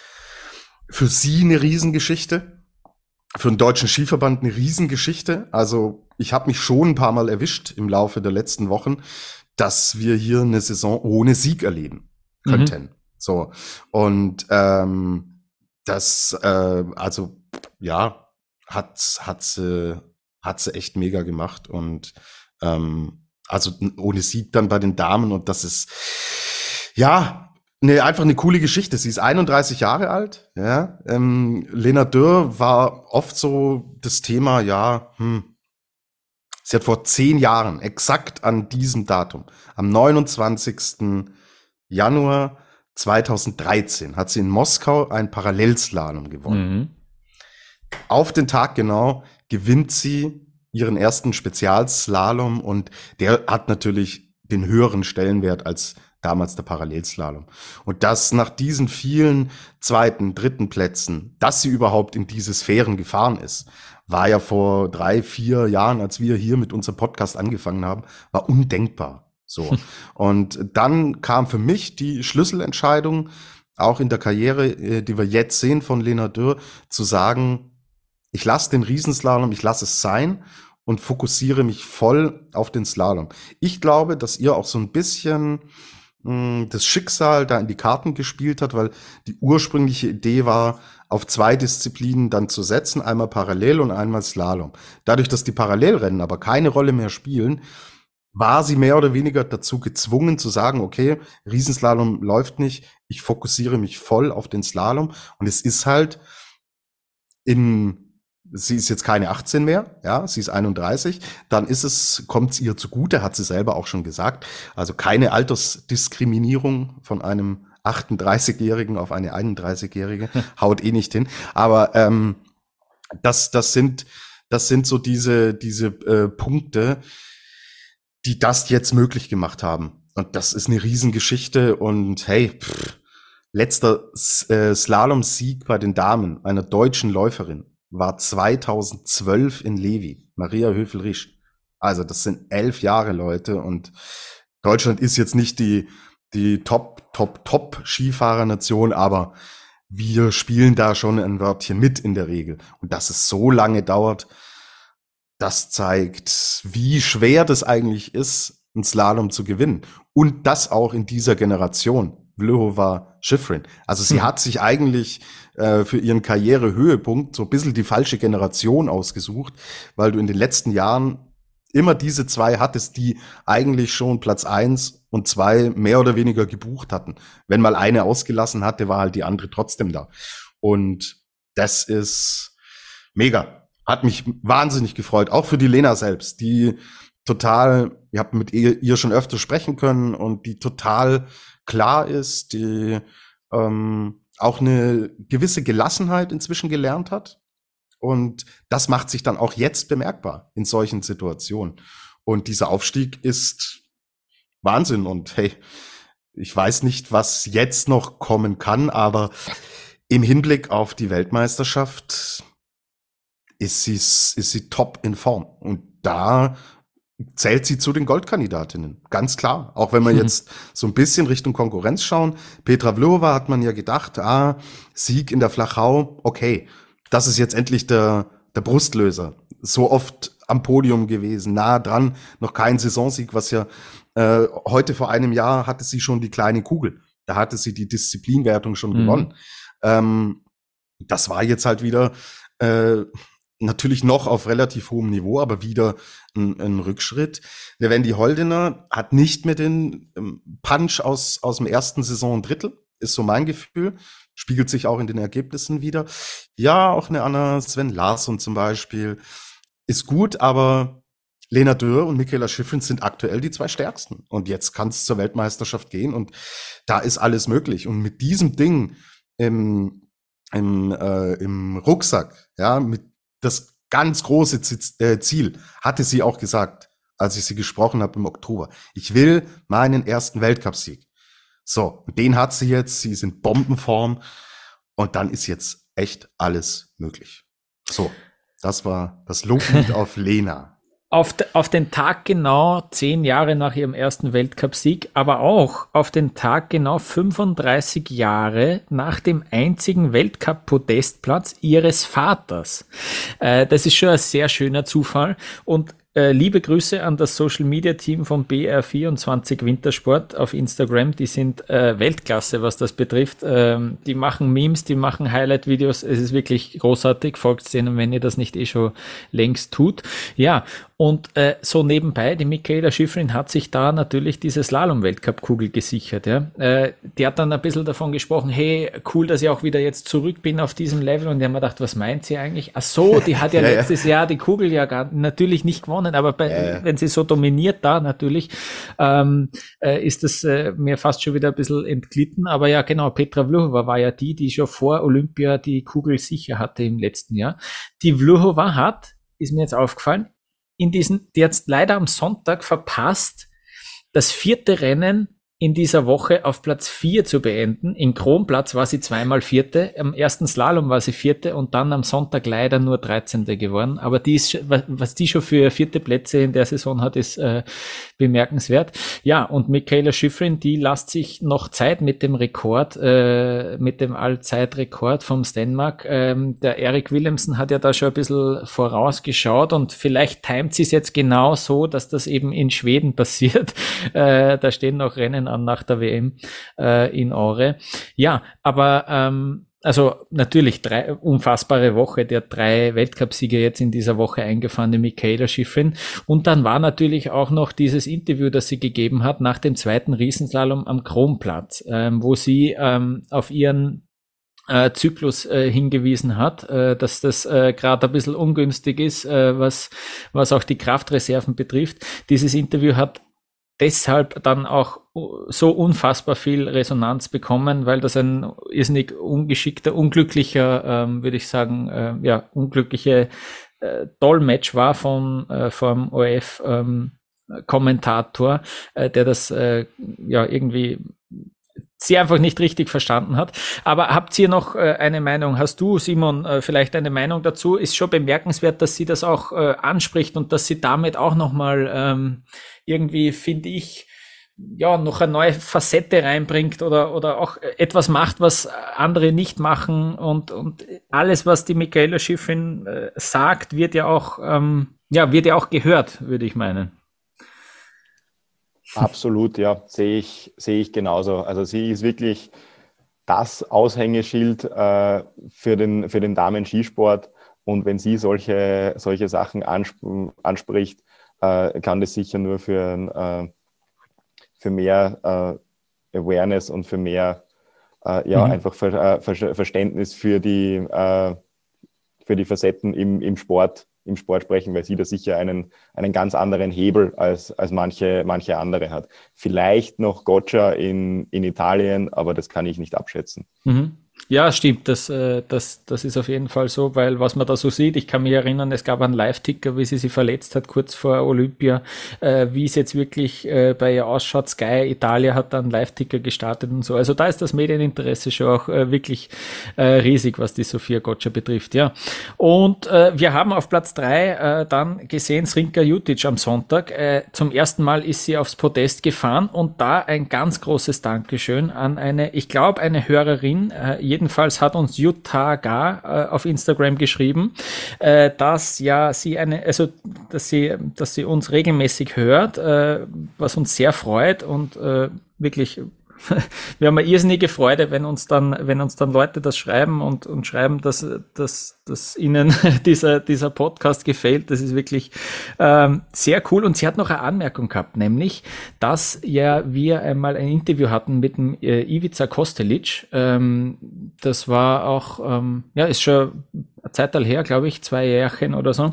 für sie eine Riesengeschichte für den deutschen Skiverband eine Riesengeschichte. Also ich habe mich schon ein paar Mal erwischt im Laufe der letzten Wochen, dass wir hier eine Saison ohne Sieg erleben könnten. Mhm. So und ähm, das äh, also ja hat hat sie hat sie echt mega gemacht und ähm, also ohne Sieg dann bei den Damen und das ist ja Nee, einfach eine coole Geschichte. Sie ist 31 Jahre alt. Ja. Ähm, Lena Dürr war oft so das Thema, ja, hm. Sie hat vor zehn Jahren, exakt an diesem Datum, am 29. Januar 2013, hat sie in Moskau ein Parallelslalom gewonnen. Mhm. Auf den Tag genau gewinnt sie ihren ersten Spezialslalom und der hat natürlich den höheren Stellenwert als damals der Parallelslalom. Und das nach diesen vielen zweiten, dritten Plätzen, dass sie überhaupt in diese Sphären gefahren ist, war ja vor drei, vier Jahren, als wir hier mit unserem Podcast angefangen haben, war undenkbar. So. Und dann kam für mich die Schlüsselentscheidung, auch in der Karriere, äh, die wir jetzt sehen von Lena Dürr, zu sagen, ich lasse den Riesenslalom, ich lasse es sein und fokussiere mich voll auf den Slalom. Ich glaube, dass ihr auch so ein bisschen das Schicksal da in die Karten gespielt hat, weil die ursprüngliche Idee war, auf zwei Disziplinen dann zu setzen, einmal parallel und einmal Slalom. Dadurch, dass die Parallelrennen aber keine Rolle mehr spielen, war sie mehr oder weniger dazu gezwungen zu sagen, okay, Riesenslalom läuft nicht, ich fokussiere mich voll auf den Slalom und es ist halt in sie ist jetzt keine 18 mehr, ja, sie ist 31, dann ist es, kommt es ihr zugute, hat sie selber auch schon gesagt. Also keine Altersdiskriminierung von einem 38-Jährigen auf eine 31-Jährige, haut eh nicht hin. Aber ähm, das, das sind, das sind so diese, diese äh, Punkte, die das jetzt möglich gemacht haben. Und das ist eine Riesengeschichte und hey, pff, letzter äh, Slalom-Sieg bei den Damen einer deutschen Läuferin war 2012 in Levi, Maria Höfel-Risch. Also das sind elf Jahre, Leute. Und Deutschland ist jetzt nicht die, die Top, Top, Top Skifahrernation, aber wir spielen da schon ein Wörtchen mit in der Regel. Und dass es so lange dauert, das zeigt, wie schwer das eigentlich ist, ein Slalom zu gewinnen. Und das auch in dieser Generation. Vlhova Schifrin. Also sie hm. hat sich eigentlich äh, für ihren Karrierehöhepunkt so ein bisschen die falsche Generation ausgesucht, weil du in den letzten Jahren immer diese zwei hattest, die eigentlich schon Platz eins und zwei mehr oder weniger gebucht hatten. Wenn mal eine ausgelassen hatte, war halt die andere trotzdem da. Und das ist mega. Hat mich wahnsinnig gefreut. Auch für die Lena selbst, die total, ihr habt mit ihr, ihr schon öfter sprechen können und die total klar ist, die ähm, auch eine gewisse Gelassenheit inzwischen gelernt hat. Und das macht sich dann auch jetzt bemerkbar in solchen Situationen. Und dieser Aufstieg ist Wahnsinn. Und hey, ich weiß nicht, was jetzt noch kommen kann, aber im Hinblick auf die Weltmeisterschaft ist sie, ist sie top in Form. Und da zählt sie zu den Goldkandidatinnen. Ganz klar. Auch wenn wir jetzt so ein bisschen Richtung Konkurrenz schauen. Petra Vlhova hat man ja gedacht, ah, Sieg in der Flachau, okay. Das ist jetzt endlich der, der Brustlöser. So oft am Podium gewesen, nah dran, noch kein Saisonsieg, was ja äh, heute vor einem Jahr hatte sie schon die kleine Kugel. Da hatte sie die Disziplinwertung schon mhm. gewonnen. Ähm, das war jetzt halt wieder äh, natürlich noch auf relativ hohem Niveau, aber wieder ein, ein Rückschritt. Der Wendy Holdener hat nicht mehr den ähm, Punch aus, aus dem ersten Saison-Drittel, ist so mein Gefühl. Spiegelt sich auch in den Ergebnissen wieder. Ja, auch eine Anna Sven Larsson zum Beispiel ist gut, aber Lena Dürr und Michaela Schiffrin sind aktuell die zwei stärksten. Und jetzt kann es zur Weltmeisterschaft gehen und da ist alles möglich. Und mit diesem Ding im, im, äh, im Rucksack, ja, mit das ganz große äh, Ziel, hatte sie auch gesagt, als ich sie gesprochen habe im Oktober. Ich will meinen ersten Weltcupsieg. So, den hat sie jetzt, sie ist in Bombenform und dann ist jetzt echt alles möglich. So, das war das Loblied auf Lena auf, auf den Tag genau zehn Jahre nach ihrem ersten Weltcupsieg, aber auch auf den Tag genau 35 Jahre nach dem einzigen Weltcup-Podestplatz ihres Vaters. Äh, das ist schon ein sehr schöner Zufall und äh, liebe Grüße an das Social Media Team von BR24 Wintersport auf Instagram. Die sind äh, Weltklasse, was das betrifft. Ähm, die machen Memes, die machen Highlight-Videos. Es ist wirklich großartig. Folgt denen, wenn ihr das nicht eh schon längst tut. Ja, und äh, so nebenbei, die Michaela Schifrin hat sich da natürlich diese Slalom-Weltcup-Kugel gesichert. Ja. Äh, die hat dann ein bisschen davon gesprochen, hey, cool, dass ich auch wieder jetzt zurück bin auf diesem Level. Und die haben mir gedacht, was meint sie eigentlich? Ach so, die hat ja, ja letztes ja. Jahr die Kugel ja gar, natürlich nicht gewonnen, aber bei, ja, wenn sie so dominiert da natürlich, ähm, äh, ist das äh, mir fast schon wieder ein bisschen entglitten. Aber ja, genau, Petra Vlhova war ja die, die schon vor Olympia die Kugel sicher hatte im letzten Jahr. Die Vlhova hat, ist mir jetzt aufgefallen, in diesen, die jetzt leider am Sonntag verpasst, das vierte Rennen in dieser Woche auf Platz vier zu beenden. In Kronplatz war sie zweimal Vierte, am ersten Slalom war sie Vierte und dann am Sonntag leider nur 13. geworden. Aber die ist, was die schon für vierte Plätze in der Saison hat, ist äh, bemerkenswert. Ja, und Michaela Schifrin, die lässt sich noch Zeit mit dem Rekord, äh, mit dem Allzeitrekord vom Stenmark. Ähm, der Eric Williamson hat ja da schon ein bisschen vorausgeschaut und vielleicht timet sie es jetzt genau so, dass das eben in Schweden passiert. Äh, da stehen noch Rennen an nach der WM äh, in Aure. Ja, aber ähm, also natürlich drei unfassbare Woche, der drei Weltcupsieger jetzt in dieser Woche eingefahrene Michaela Schiffrin. Und dann war natürlich auch noch dieses Interview, das sie gegeben hat nach dem zweiten Riesenslalom am Kronplatz, ähm, wo sie ähm, auf ihren äh, Zyklus äh, hingewiesen hat, äh, dass das äh, gerade ein bisschen ungünstig ist, äh, was, was auch die Kraftreserven betrifft. Dieses Interview hat deshalb dann auch so unfassbar viel Resonanz bekommen, weil das ein irrsinnig ungeschickter, unglücklicher, ähm, würde ich sagen, äh, ja, unglückliche äh, Dolmetsch war von äh, vom ORF ähm, Kommentator, äh, der das äh, ja irgendwie sie einfach nicht richtig verstanden hat. Aber habt ihr noch äh, eine Meinung? Hast du, Simon, äh, vielleicht eine Meinung dazu? Ist schon bemerkenswert, dass sie das auch äh, anspricht und dass sie damit auch nochmal ähm, irgendwie, finde ich, ja, noch eine neue Facette reinbringt oder, oder auch etwas macht, was andere nicht machen und, und alles, was die Michaela Schiffrin äh, sagt, wird ja auch, ähm, ja, wird ja auch gehört, würde ich meinen. Absolut, ja, sehe ich, sehe ich genauso. Also sie ist wirklich das Aushängeschild äh, für den, für den Damen-Skisport. Und wenn sie solche, solche Sachen ansp anspricht, äh, kann das sicher nur für, äh, für mehr äh, Awareness und für mehr äh, ja, mhm. einfach Ver äh, Ver Verständnis für die, für die Facetten im, im Sport im Sport sprechen, weil sie da sicher einen, einen ganz anderen Hebel als, als manche, manche andere hat. Vielleicht noch Gotcha in, in Italien, aber das kann ich nicht abschätzen. Mhm. Ja, stimmt, das, äh, das, das ist auf jeden Fall so, weil was man da so sieht, ich kann mich erinnern, es gab einen Live-Ticker, wie sie sich verletzt hat, kurz vor Olympia, äh, wie es jetzt wirklich äh, bei ihr ausschaut. Sky Italia hat dann Live-Ticker gestartet und so. Also da ist das Medieninteresse schon auch äh, wirklich äh, riesig, was die Sophia Gotcha betrifft, ja. Und äh, wir haben auf Platz drei äh, dann gesehen Srinka Jutic am Sonntag. Äh, zum ersten Mal ist sie aufs Podest gefahren und da ein ganz großes Dankeschön an eine, ich glaube, eine Hörerin, äh, jedenfalls hat uns Jutta Gar äh, auf Instagram geschrieben, äh, dass ja sie eine, also dass sie, dass sie uns regelmäßig hört, äh, was uns sehr freut und äh, wirklich wir haben eine irrsinnige Freude, wenn uns dann, wenn uns dann Leute das schreiben und, und schreiben, dass, dass, dass ihnen dieser, dieser Podcast gefällt. Das ist wirklich ähm, sehr cool. Und sie hat noch eine Anmerkung gehabt, nämlich, dass ja wir einmal ein Interview hatten mit dem äh, Ivica Kostelic. Ähm, das war auch, ähm, ja, ist schon eine Zeit her, glaube ich, zwei Jährchen oder so.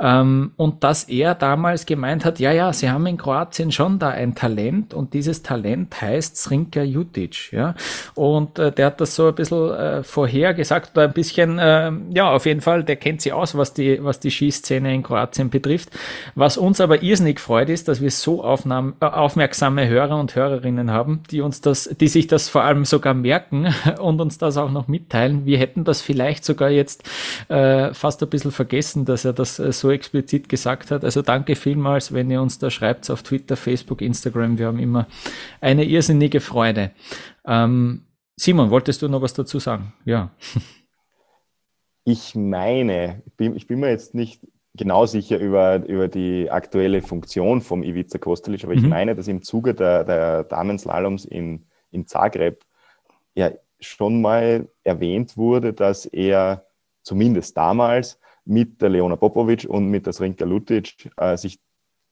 Ähm, und dass er damals gemeint hat, ja, ja, sie haben in Kroatien schon da ein Talent und dieses Talent heißt Srinka Jutic, ja. Und äh, der hat das so ein bisschen äh, vorher gesagt oder ein bisschen, äh, ja, auf jeden Fall, der kennt sie aus, was die, was die Skiszene in Kroatien betrifft. Was uns aber irrsinnig freut, ist, dass wir so aufnahm, äh, aufmerksame Hörer und Hörerinnen haben, die uns das, die sich das vor allem sogar merken und uns das auch noch mitteilen. Wir hätten das vielleicht sogar jetzt äh, fast ein bisschen vergessen, dass er das äh, so explizit gesagt hat. Also danke vielmals, wenn ihr uns da schreibt auf Twitter, Facebook, Instagram. Wir haben immer eine irrsinnige Freude. Ähm, Simon, wolltest du noch was dazu sagen? Ja. Ich meine, ich bin, ich bin mir jetzt nicht genau sicher über, über die aktuelle Funktion vom Ivica Kostelic, aber mhm. ich meine, dass im Zuge der, der Damenslaloms in, in Zagreb ja schon mal erwähnt wurde, dass er zumindest damals mit der Leona Popovic und mit der Srinka Lutic äh, sich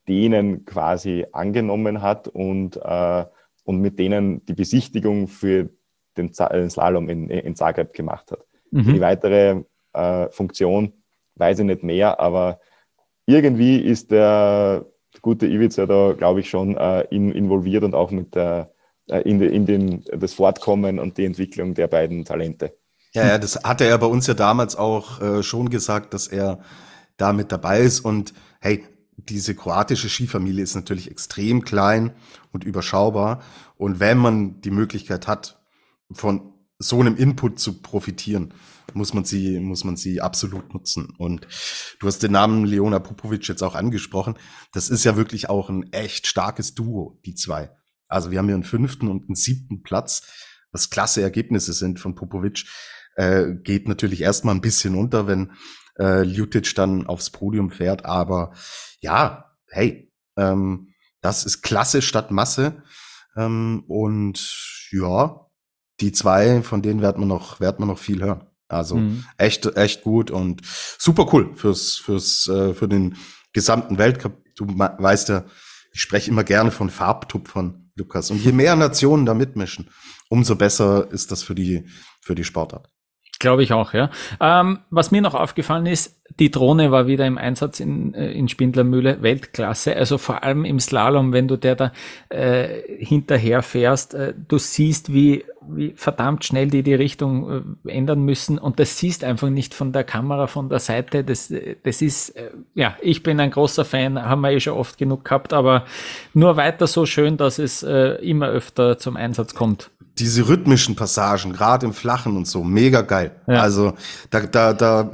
denen quasi angenommen hat und, äh, und mit denen die Besichtigung für den, den Slalom in, in Zagreb gemacht hat. Mhm. Die weitere äh, Funktion weiß ich nicht mehr, aber irgendwie ist der gute Ivica da, glaube ich, schon äh, in, involviert und auch mit der, äh, in, de, in den, das Fortkommen und die Entwicklung der beiden Talente. Ja, ja, das hatte er bei uns ja damals auch äh, schon gesagt, dass er da mit dabei ist. Und hey, diese kroatische Skifamilie ist natürlich extrem klein und überschaubar. Und wenn man die Möglichkeit hat, von so einem Input zu profitieren, muss man sie, muss man sie absolut nutzen. Und du hast den Namen Leona Popovic jetzt auch angesprochen. Das ist ja wirklich auch ein echt starkes Duo, die zwei. Also wir haben hier einen fünften und einen siebten Platz, was klasse Ergebnisse sind von Popovic äh, geht natürlich erstmal ein bisschen unter, wenn äh, Ljutic dann aufs Podium fährt. Aber ja, hey, ähm, das ist Klasse statt Masse. Ähm, und ja, die zwei, von denen wird man noch, wird man noch viel hören. Also mhm. echt, echt gut und super cool fürs, fürs, äh, für den gesamten Weltcup. Du weißt ja, ich spreche immer gerne von Farbtupfern, Lukas. Und je mehr Nationen da mitmischen, umso besser ist das für die, für die Sportart. Glaube ich auch, ja. Ähm, was mir noch aufgefallen ist, die Drohne war wieder im Einsatz in, äh, in Spindlermühle, Weltklasse. Also vor allem im Slalom, wenn du der da äh, hinterher fährst, äh, du siehst, wie, wie verdammt schnell die die Richtung äh, ändern müssen und das siehst einfach nicht von der Kamera, von der Seite. Das, das ist, äh, ja, ich bin ein großer Fan, haben wir eh schon oft genug gehabt, aber nur weiter so schön, dass es äh, immer öfter zum Einsatz kommt diese rhythmischen Passagen, gerade im Flachen und so, mega geil. Ja. Also da, da, da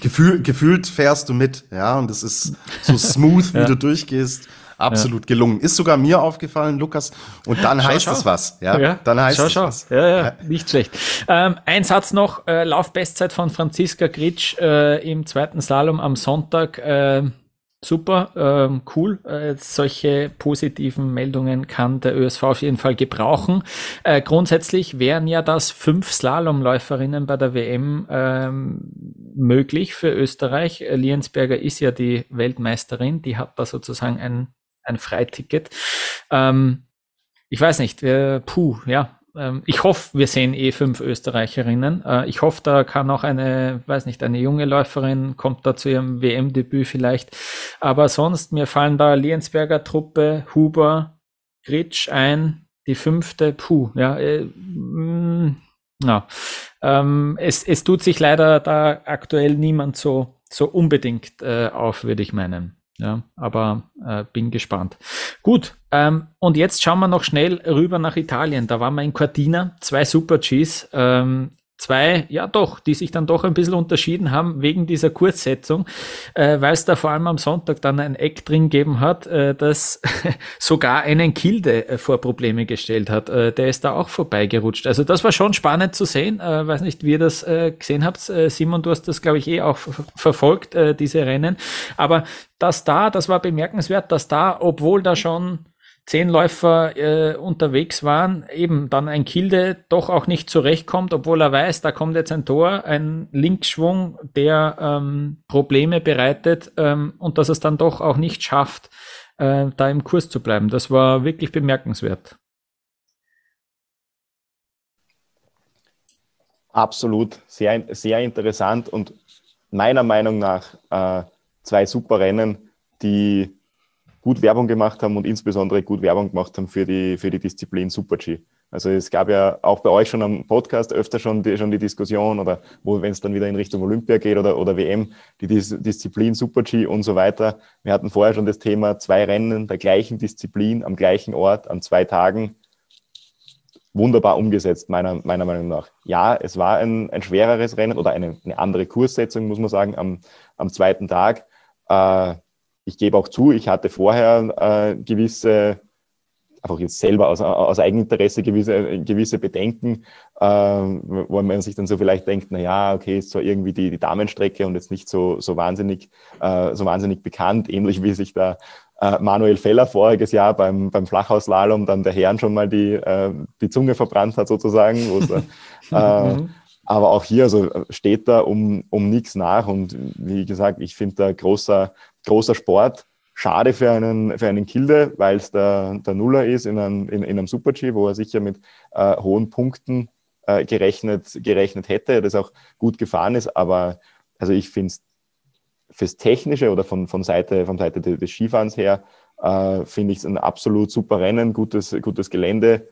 gefühl, gefühlt fährst du mit, ja, und es ist so smooth, wie ja. du durchgehst. absolut ja. gelungen. Ist sogar mir aufgefallen, Lukas. Und dann schau, heißt schau. es was. Ja, ja. dann heißt schau, es schau. was. Ja, ja, nicht schlecht. Ähm, ein Satz noch, äh, Laufbestzeit von Franziska Gritsch äh, im zweiten Slalom am Sonntag. Äh, Super, ähm, cool. Äh, solche positiven Meldungen kann der ÖSV auf jeden Fall gebrauchen. Äh, grundsätzlich wären ja das fünf Slalomläuferinnen bei der WM ähm, möglich für Österreich. Äh, Liensberger ist ja die Weltmeisterin, die hat da sozusagen ein, ein Freiticket. Ähm, ich weiß nicht, äh, puh, ja, ähm, ich hoffe, wir sehen eh fünf Österreicherinnen. Äh, ich hoffe, da kann auch eine, weiß nicht, eine junge Läuferin kommt da zu ihrem WM-Debüt vielleicht. Aber sonst, mir fallen da Liensberger Truppe, Huber, Gritsch ein, die fünfte, puh, ja, äh, mh, mm, ja. Ähm, es, es tut sich leider da aktuell niemand so, so unbedingt äh, auf, würde ich meinen. Ja, aber äh, bin gespannt. Gut, ähm, und jetzt schauen wir noch schnell rüber nach Italien. Da waren wir in Cortina, zwei Super Gs. Ähm, zwei, ja doch, die sich dann doch ein bisschen unterschieden haben wegen dieser Kurzsetzung, äh, weil es da vor allem am Sonntag dann ein Eck drin gegeben hat, äh, das sogar einen Kilde äh, vor Probleme gestellt hat. Äh, der ist da auch vorbeigerutscht. Also das war schon spannend zu sehen. Äh, weiß nicht, wie ihr das äh, gesehen habt. Äh, Simon, du hast das, glaube ich, eh auch verfolgt, äh, diese Rennen. Aber das da, das war bemerkenswert, dass da, obwohl da schon zehn Läufer äh, unterwegs waren, eben dann ein Kilde doch auch nicht zurechtkommt, obwohl er weiß, da kommt jetzt ein Tor, ein Linksschwung, der ähm, Probleme bereitet ähm, und dass es dann doch auch nicht schafft, äh, da im Kurs zu bleiben. Das war wirklich bemerkenswert. Absolut, sehr, sehr interessant und meiner Meinung nach äh, zwei super Rennen, die gut Werbung gemacht haben und insbesondere gut Werbung gemacht haben für die, für die Disziplin Super-G. Also es gab ja auch bei euch schon am Podcast öfter schon die, schon die Diskussion oder wo, wenn es dann wieder in Richtung Olympia geht oder, oder WM, die Dis Disziplin Super-G und so weiter. Wir hatten vorher schon das Thema zwei Rennen der gleichen Disziplin am gleichen Ort an zwei Tagen. Wunderbar umgesetzt, meiner, meiner Meinung nach. Ja, es war ein, ein schwereres Rennen oder eine, eine andere Kurssetzung, muss man sagen, am, am zweiten Tag. Äh, ich gebe auch zu, ich hatte vorher äh, gewisse, einfach jetzt selber aus, aus Eigeninteresse gewisse, gewisse Bedenken, äh, wo man sich dann so vielleicht denkt, na ja, okay, ist zwar irgendwie die, die Damenstrecke und jetzt nicht so, so wahnsinnig, äh, so wahnsinnig bekannt, ähnlich wie sich da äh, Manuel Feller voriges Jahr beim, beim Flachhausslalom dann der Herrn schon mal die, äh, die Zunge verbrannt hat sozusagen, äh, mhm. Aber auch hier also steht da um, um nichts nach. Und wie gesagt, ich finde da großer, großer Sport. Schade für einen, für einen Kilde, weil es der, der Nuller ist in einem, in, in einem Super-G, wo er sicher mit äh, hohen Punkten äh, gerechnet, gerechnet hätte, das auch gut gefahren ist. Aber also ich finde es fürs Technische oder von, von Seite, von Seite des Skifahrens her, äh, finde ich es ein absolut super Rennen, gutes, gutes Gelände.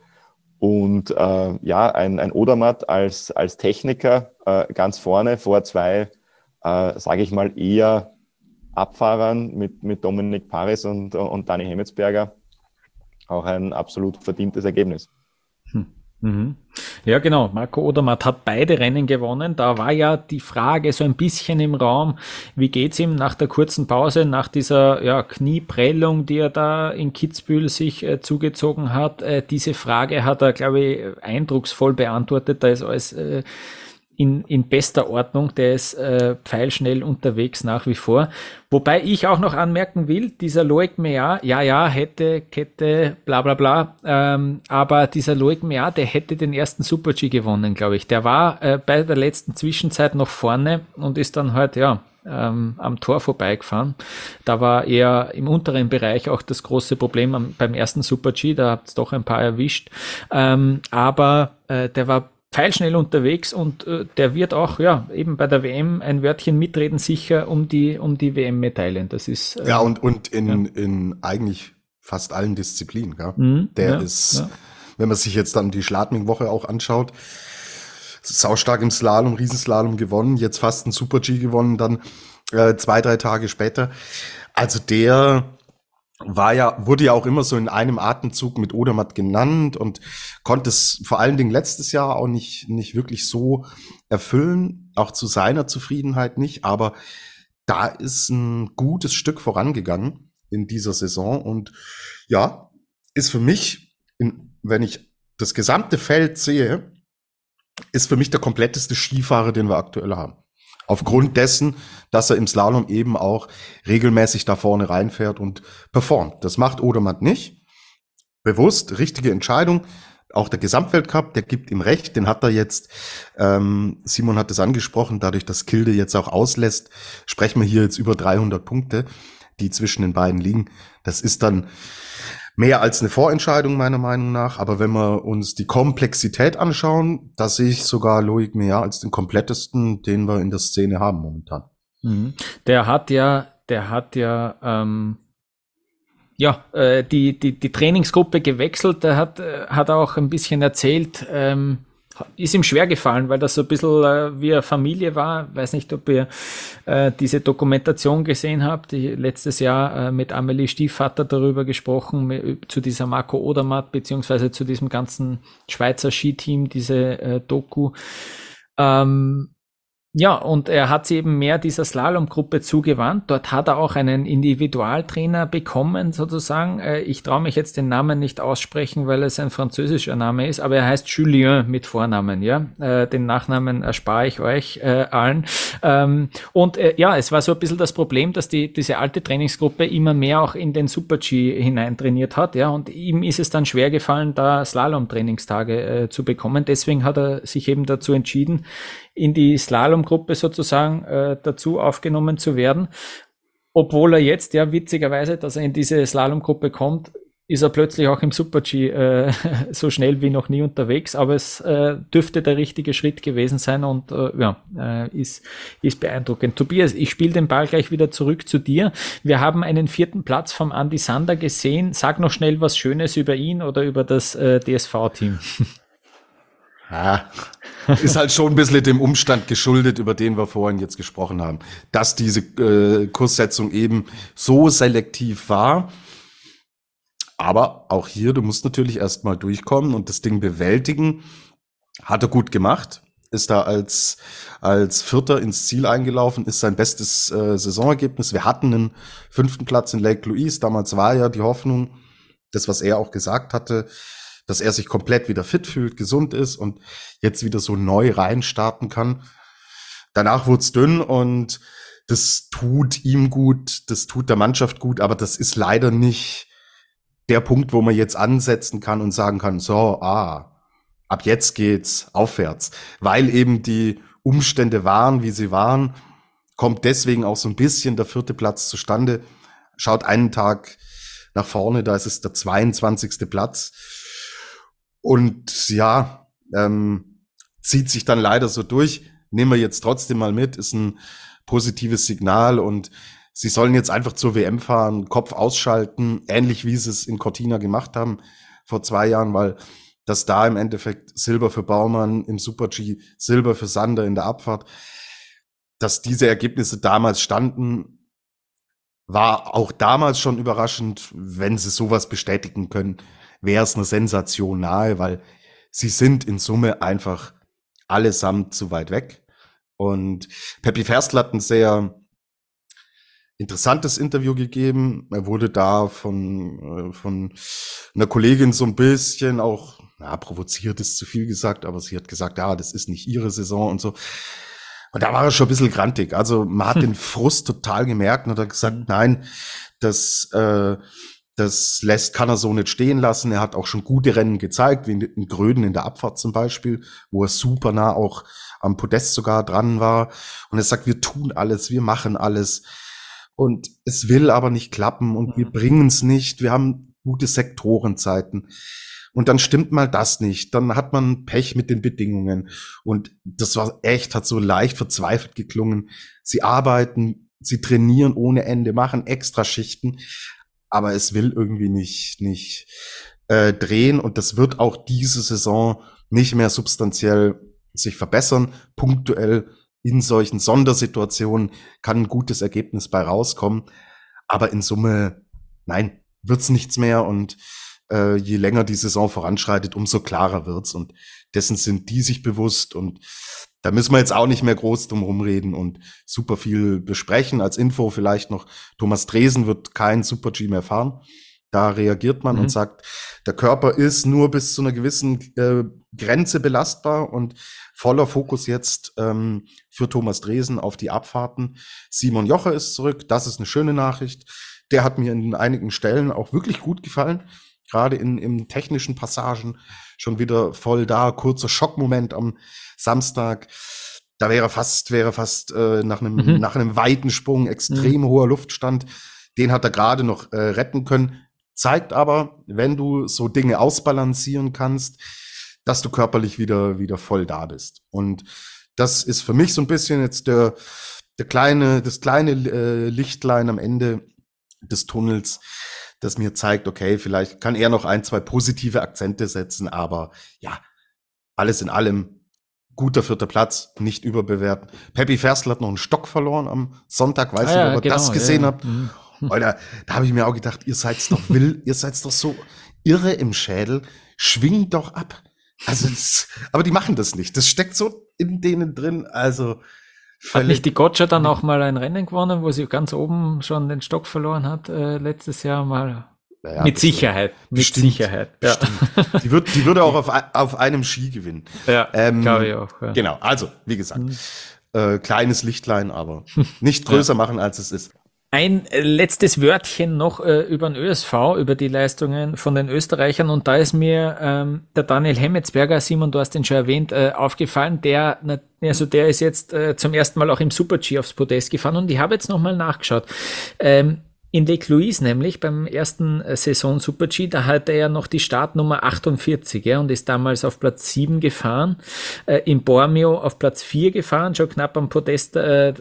Und äh, ja, ein, ein Odermatt als, als Techniker äh, ganz vorne vor zwei, äh, sage ich mal, eher Abfahrern mit, mit Dominik Paris und, und Dani Hemmetsberger auch ein absolut verdientes Ergebnis. Hm. Mhm. Ja, genau. Marco Odermatt hat beide Rennen gewonnen. Da war ja die Frage so ein bisschen im Raum, wie geht's ihm nach der kurzen Pause, nach dieser ja, Knieprellung, die er da in Kitzbühel sich äh, zugezogen hat. Äh, diese Frage hat er, glaube ich, eindrucksvoll beantwortet. Da ist alles äh, in, in bester Ordnung, der ist äh, pfeilschnell unterwegs nach wie vor. Wobei ich auch noch anmerken will, dieser Loic Mea, ja, ja, hätte, Kette, bla bla bla, ähm, aber dieser Loic Mea, der hätte den ersten Super-G gewonnen, glaube ich. Der war äh, bei der letzten Zwischenzeit noch vorne und ist dann halt, ja, ähm, am Tor vorbeigefahren. Da war eher im unteren Bereich auch das große Problem am, beim ersten Super-G, da habt es doch ein paar erwischt. Ähm, aber äh, der war pfeilschnell unterwegs und äh, der wird auch ja eben bei der WM ein Wörtchen mitreden sicher um die um die WM-Medaillen. Das ist äh, ja und und in ja. in eigentlich fast allen Disziplinen. Gell? Mhm, der ja, ist, ja. wenn man sich jetzt dann die Schladming-Woche auch anschaut, saustark im Slalom, Riesenslalom gewonnen, jetzt fast ein Super G gewonnen, dann äh, zwei drei Tage später. Also der war ja, wurde ja auch immer so in einem Atemzug mit Odermatt genannt und konnte es vor allen Dingen letztes Jahr auch nicht, nicht wirklich so erfüllen, auch zu seiner Zufriedenheit nicht, aber da ist ein gutes Stück vorangegangen. in dieser Saison. Und ja, ist für mich, in, wenn ich das gesamte Feld sehe, ist für mich der kompletteste Skifahrer, den wir aktuell haben. Aufgrund dessen, dass er im Slalom eben auch regelmäßig da vorne reinfährt und performt. Das macht Odermatt nicht. Bewusst, richtige Entscheidung. Auch der Gesamtweltcup, der gibt ihm recht, den hat er jetzt, ähm, Simon hat es angesprochen, dadurch, dass Kilde jetzt auch auslässt, sprechen wir hier jetzt über 300 Punkte, die zwischen den beiden liegen. Das ist dann mehr als eine Vorentscheidung meiner Meinung nach. Aber wenn wir uns die Komplexität anschauen, da sehe ich sogar Loic mehr als den komplettesten, den wir in der Szene haben momentan. Mhm. Der hat ja, der hat ja, ähm, ja, äh, die, die, die Trainingsgruppe gewechselt. Der hat, äh, hat auch ein bisschen erzählt, ähm, ist ihm schwer gefallen, weil das so ein bisschen äh, wie eine Familie war. Weiß nicht, ob ihr äh, diese Dokumentation gesehen habt. Ich letztes Jahr äh, mit Amelie Stiefvater darüber gesprochen, zu dieser Marco Odermatt, beziehungsweise zu diesem ganzen Schweizer Skiteam, diese äh, Doku. Ähm, ja, und er hat sich eben mehr dieser Slalomgruppe zugewandt. Dort hat er auch einen Individualtrainer bekommen, sozusagen. Äh, ich traue mich jetzt den Namen nicht aussprechen, weil es ein französischer Name ist, aber er heißt Julien mit Vornamen, ja. Äh, den Nachnamen erspare ich euch äh, allen. Ähm, und ja, es war so ein bisschen das Problem, dass die, diese alte Trainingsgruppe immer mehr auch in den Super-G hineintrainiert hat, ja. Und ihm ist es dann schwer gefallen, da Slalom-Trainingstage zu bekommen. Deswegen hat er sich eben dazu entschieden, in die Slalomgruppe sozusagen äh, dazu aufgenommen zu werden. Obwohl er jetzt, ja, witzigerweise, dass er in diese Slalomgruppe kommt, ist er plötzlich auch im Super-G äh, so schnell wie noch nie unterwegs. Aber es äh, dürfte der richtige Schritt gewesen sein und äh, ja, äh, ist, ist beeindruckend. Tobias, ich spiele den Ball gleich wieder zurück zu dir. Wir haben einen vierten Platz vom Andy Sander gesehen. Sag noch schnell was Schönes über ihn oder über das äh, DSV-Team. Ja, ist halt schon ein bisschen dem Umstand geschuldet, über den wir vorhin jetzt gesprochen haben, dass diese äh, Kurssetzung eben so selektiv war. Aber auch hier, du musst natürlich erstmal durchkommen und das Ding bewältigen. Hat er gut gemacht, ist da als, als Vierter ins Ziel eingelaufen, ist sein bestes äh, Saisonergebnis. Wir hatten einen fünften Platz in Lake Louise. Damals war ja die Hoffnung, das, was er auch gesagt hatte, dass er sich komplett wieder fit fühlt, gesund ist und jetzt wieder so neu reinstarten kann. Danach wurde es dünn und das tut ihm gut, das tut der Mannschaft gut, aber das ist leider nicht der Punkt, wo man jetzt ansetzen kann und sagen kann, so, ah, ab jetzt geht's aufwärts, weil eben die Umstände waren, wie sie waren, kommt deswegen auch so ein bisschen der vierte Platz zustande. Schaut einen Tag nach vorne, da ist es der 22. Platz. Und ja, ähm, zieht sich dann leider so durch. Nehmen wir jetzt trotzdem mal mit, ist ein positives Signal und sie sollen jetzt einfach zur WM fahren, Kopf ausschalten, ähnlich wie sie es in Cortina gemacht haben vor zwei Jahren, weil das da im Endeffekt Silber für Baumann im Super G, Silber für Sander in der Abfahrt, dass diese Ergebnisse damals standen, war auch damals schon überraschend, wenn sie sowas bestätigen können wäre es eine Sensation nahe, weil sie sind in Summe einfach allesamt zu weit weg. Und Peppi Ferstl hat ein sehr interessantes Interview gegeben. Er wurde da von, äh, von einer Kollegin so ein bisschen auch, ja, provoziert ist zu viel gesagt, aber sie hat gesagt, ja, das ist nicht ihre Saison und so. Und da war er schon ein bisschen grantig. Also man hat hm. den Frust total gemerkt und hat gesagt, nein, das, äh, das lässt, kann er so nicht stehen lassen. Er hat auch schon gute Rennen gezeigt, wie in Gröden in der Abfahrt zum Beispiel, wo er super nah auch am Podest sogar dran war. Und er sagt, wir tun alles, wir machen alles. Und es will aber nicht klappen und wir mhm. bringen es nicht. Wir haben gute Sektorenzeiten. Und dann stimmt mal das nicht. Dann hat man Pech mit den Bedingungen. Und das war echt, hat so leicht verzweifelt geklungen. Sie arbeiten, sie trainieren ohne Ende, machen extra Schichten aber es will irgendwie nicht, nicht äh, drehen und das wird auch diese Saison nicht mehr substanziell sich verbessern. Punktuell in solchen Sondersituationen kann ein gutes Ergebnis bei rauskommen, aber in Summe, nein, wird's nichts mehr und äh, je länger die Saison voranschreitet, umso klarer wird's und dessen sind die sich bewusst und da müssen wir jetzt auch nicht mehr groß drum rumreden und super viel besprechen. Als Info vielleicht noch, Thomas Dresen wird kein Super-G mehr fahren. Da reagiert man mhm. und sagt, der Körper ist nur bis zu einer gewissen äh, Grenze belastbar und voller Fokus jetzt ähm, für Thomas Dresen auf die Abfahrten. Simon Jocher ist zurück, das ist eine schöne Nachricht. Der hat mir in einigen Stellen auch wirklich gut gefallen, gerade in, in technischen Passagen schon wieder voll da. Kurzer Schockmoment am Samstag. Da wäre fast, wäre fast äh, nach einem mhm. nach einem weiten Sprung extrem mhm. hoher Luftstand. Den hat er gerade noch äh, retten können. Zeigt aber, wenn du so Dinge ausbalancieren kannst, dass du körperlich wieder wieder voll da bist. Und das ist für mich so ein bisschen jetzt der der kleine das kleine äh, Lichtlein am Ende des Tunnels, das mir zeigt, okay, vielleicht kann er noch ein, zwei positive Akzente setzen, aber ja, alles in allem guter vierter Platz, nicht überbewerten. Peppy Ferstl hat noch einen Stock verloren am Sonntag, weiß ah, nicht, ob ihr genau, das gesehen ja. habt. Mhm. Alter, da habe ich mir auch gedacht, ihr seid doch will, ihr seid doch so irre im Schädel, schwingt doch ab. Also, das, aber die machen das nicht. Das steckt so in denen drin. Also, hat nicht die Gotcha dann auch mal ein Rennen gewonnen, wo sie ganz oben schon den Stock verloren hat, äh, letztes Jahr mal? Naja, mit Sicherheit, mit bestimmt, Sicherheit. Ja. Die, wird, die würde auch auf, auf einem Ski gewinnen. Ja, ähm, glaube ich auch. Ja. Genau, also, wie gesagt, mhm. äh, kleines Lichtlein, aber nicht größer ja. machen, als es ist. Ein letztes Wörtchen noch äh, über den ÖSV, über die Leistungen von den Österreichern. Und da ist mir ähm, der Daniel Hemmetsberger, Simon, du hast ihn schon erwähnt, äh, aufgefallen. Der, also der ist jetzt äh, zum ersten Mal auch im Super-G aufs Podest gefahren. Und ich habe jetzt nochmal nachgeschaut. Ähm, in Lake Louise nämlich beim ersten äh, Saison Super G, da hatte er noch die Startnummer 48 ja, und ist damals auf Platz 7 gefahren. Äh, in Bormio auf Platz 4 gefahren, schon knapp am Podest äh,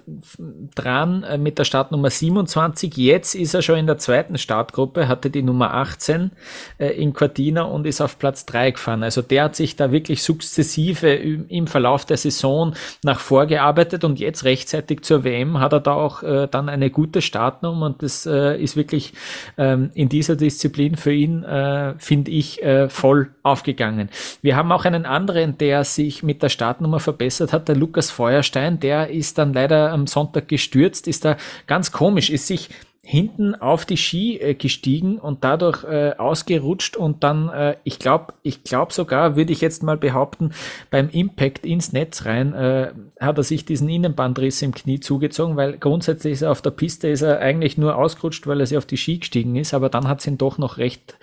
dran äh, mit der Startnummer 27. Jetzt ist er schon in der zweiten Startgruppe, hatte die Nummer 18 äh, in Cortina und ist auf Platz 3 gefahren. Also der hat sich da wirklich sukzessive im Verlauf der Saison nach vorgearbeitet und jetzt rechtzeitig zur WM hat er da auch äh, dann eine gute Startnummer und das äh, ist wirklich ähm, in dieser Disziplin für ihn, äh, finde ich, äh, voll aufgegangen. Wir haben auch einen anderen, der sich mit der Startnummer verbessert hat, der Lukas Feuerstein, der ist dann leider am Sonntag gestürzt, ist da ganz komisch, ist sich hinten auf die Ski äh, gestiegen und dadurch äh, ausgerutscht und dann, äh, ich glaube, ich glaube sogar, würde ich jetzt mal behaupten, beim Impact ins Netz rein äh, hat er sich diesen Innenbandriss im Knie zugezogen, weil grundsätzlich ist er auf der Piste ist er eigentlich nur ausgerutscht, weil er sich auf die Ski gestiegen ist, aber dann hat es ihn doch noch recht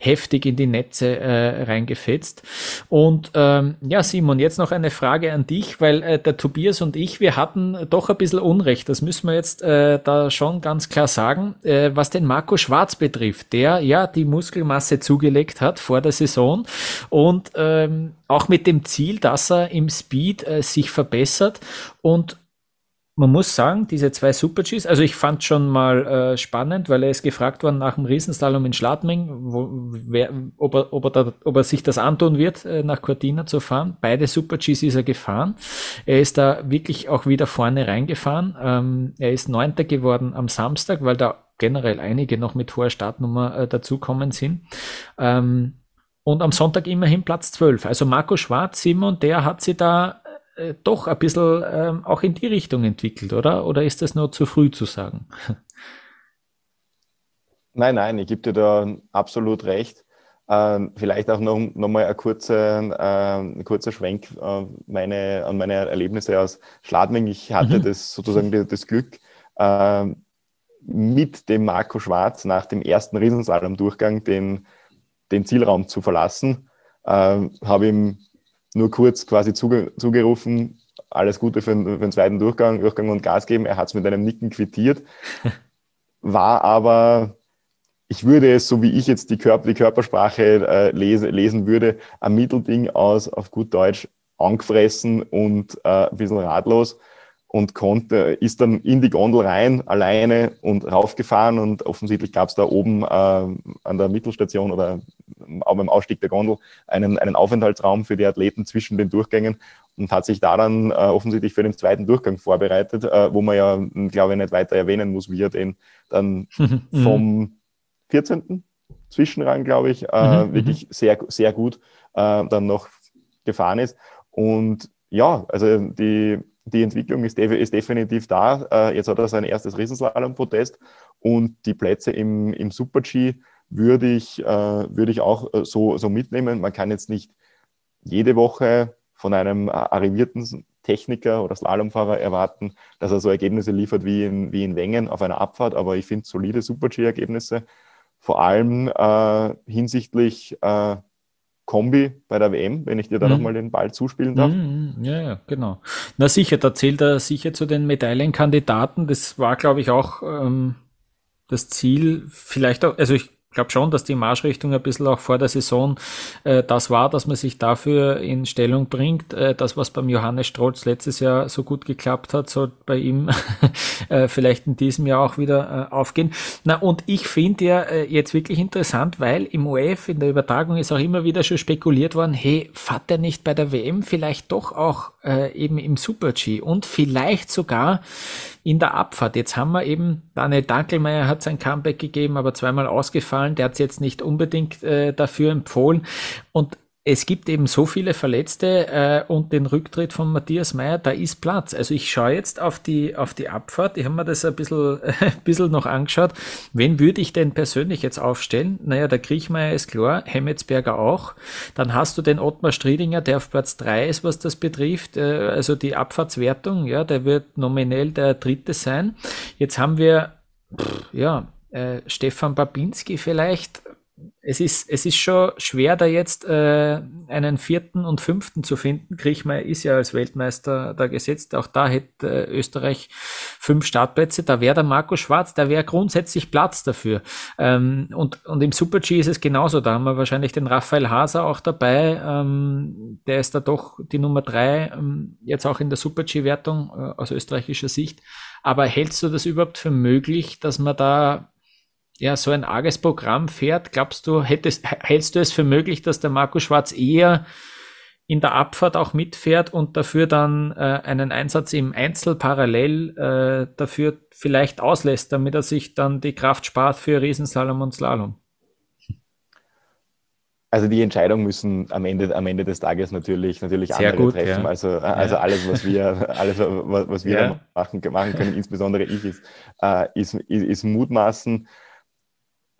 heftig in die Netze äh, reingefetzt. Und ähm, ja, Simon, jetzt noch eine Frage an dich, weil äh, der Tobias und ich, wir hatten doch ein bisschen Unrecht. Das müssen wir jetzt da schon ganz klar sagen sagen, äh, was den Marco Schwarz betrifft, der ja die Muskelmasse zugelegt hat vor der Saison und ähm, auch mit dem Ziel, dass er im Speed äh, sich verbessert und man muss sagen, diese zwei Super-Gs, also ich fand schon mal äh, spannend, weil er ist gefragt worden nach dem Riesenslalom in Schladming, wo, wer, ob, er, ob, er da, ob er sich das antun wird, äh, nach Cortina zu fahren. Beide Super-Gs ist er gefahren. Er ist da wirklich auch wieder vorne reingefahren. Ähm, er ist Neunter geworden am Samstag, weil da generell einige noch mit hoher Startnummer äh, dazukommen sind. Ähm, und am Sonntag immerhin Platz 12. Also Marco Schwarz, Simon, der hat sie da äh, doch ein bisschen ähm, auch in die Richtung entwickelt, oder? Oder ist das nur zu früh zu sagen? Nein, nein, ich gebe dir da absolut recht. Ähm, vielleicht auch noch, noch mal ein kurzer, äh, ein kurzer Schwenk äh, meine, an meine Erlebnisse aus Schladming. Ich hatte mhm. das sozusagen das Glück, äh, mit dem Marco Schwarz nach dem ersten Riesenslalom-Durchgang den, den Zielraum zu verlassen. Ähm, Habe ihm nur kurz quasi zuge zugerufen, alles Gute für, für, den zweiten Durchgang, Durchgang und Gas geben. Er hat es mit einem Nicken quittiert, war aber, ich würde es, so wie ich jetzt die, Körper, die Körpersprache äh, lese, lesen würde, ein Mittelding aus, auf gut Deutsch, angefressen und äh, ein bisschen ratlos und konnte, ist dann in die Gondel rein, alleine und raufgefahren und offensichtlich gab es da oben äh, an der Mittelstation oder auch beim Ausstieg der Gondel einen, einen Aufenthaltsraum für die Athleten zwischen den Durchgängen und hat sich da dann äh, offensichtlich für den zweiten Durchgang vorbereitet, äh, wo man ja, glaube ich, nicht weiter erwähnen muss, wie er den dann mhm. vom 14. Zwischenrang, glaube ich, äh, mhm. wirklich sehr, sehr gut äh, dann noch gefahren ist. Und ja, also die, die Entwicklung ist, ist definitiv da. Äh, jetzt hat er sein erstes Riesenslalom-Protest und die Plätze im, im Super-G würde ich, äh, würde ich auch äh, so, so mitnehmen. Man kann jetzt nicht jede Woche von einem arrivierten Techniker oder Slalomfahrer erwarten, dass er so Ergebnisse liefert wie in, wie in Wengen auf einer Abfahrt, aber ich finde solide Super-G-Ergebnisse, vor allem äh, hinsichtlich äh, Kombi bei der WM, wenn ich dir da mhm. nochmal den Ball zuspielen darf. Mhm, ja, ja, genau. Na sicher, da zählt er sicher zu den Medaillenkandidaten. Das war, glaube ich, auch ähm, das Ziel. Vielleicht auch, also ich glaube schon, dass die Marschrichtung ein bisschen auch vor der Saison äh, das war, dass man sich dafür in Stellung bringt. Äh, das, was beim Johannes Strolz letztes Jahr so gut geklappt hat, soll bei ihm äh, vielleicht in diesem Jahr auch wieder äh, aufgehen. Na, und ich finde ja äh, jetzt wirklich interessant, weil im UF in der Übertragung ist auch immer wieder schon spekuliert worden, hey, fahrt er nicht bei der WM vielleicht doch auch äh, eben im Super-G und vielleicht sogar in der Abfahrt. Jetzt haben wir eben, Daniel Dankelmeier hat sein Comeback gegeben, aber zweimal ausgefallen. Der hat es jetzt nicht unbedingt äh, dafür empfohlen. Und es gibt eben so viele Verletzte äh, und den Rücktritt von Matthias Meyer, da ist Platz. Also ich schaue jetzt auf die, auf die Abfahrt, ich habe mir das ein bisschen, ein bisschen noch angeschaut. Wen würde ich denn persönlich jetzt aufstellen? Naja, der Kriechmeier ist klar, Hemmetsberger auch. Dann hast du den Ottmar Striedinger, der auf Platz drei ist, was das betrifft. Äh, also die Abfahrtswertung, ja, der wird nominell der dritte sein. Jetzt haben wir, pff, ja, äh, Stefan Babinski vielleicht es ist, es ist schon schwer, da jetzt äh, einen vierten und fünften zu finden. Kriechmeier ist ja als Weltmeister da gesetzt. Auch da hätte äh, Österreich fünf Startplätze. Da wäre der Marco Schwarz, da wäre grundsätzlich Platz dafür. Ähm, und, und im Super-G ist es genauso. Da haben wir wahrscheinlich den Raphael Haser auch dabei. Ähm, der ist da doch die Nummer drei, ähm, jetzt auch in der Super-G-Wertung äh, aus österreichischer Sicht. Aber hältst du das überhaupt für möglich, dass man da ja, so ein arges Programm fährt, glaubst du, hättest, hältst du es für möglich, dass der Marco Schwarz eher in der Abfahrt auch mitfährt und dafür dann äh, einen Einsatz im Einzel parallel äh, dafür vielleicht auslässt, damit er sich dann die Kraft spart für Riesenslalom und Slalom? Also die Entscheidung müssen am Ende, am Ende des Tages natürlich, natürlich Sehr andere gut, treffen. Ja. Also, also ja. alles, was wir, alles, was wir ja. machen, machen können, insbesondere ich, ist, äh, ist, ist, ist Mutmaßen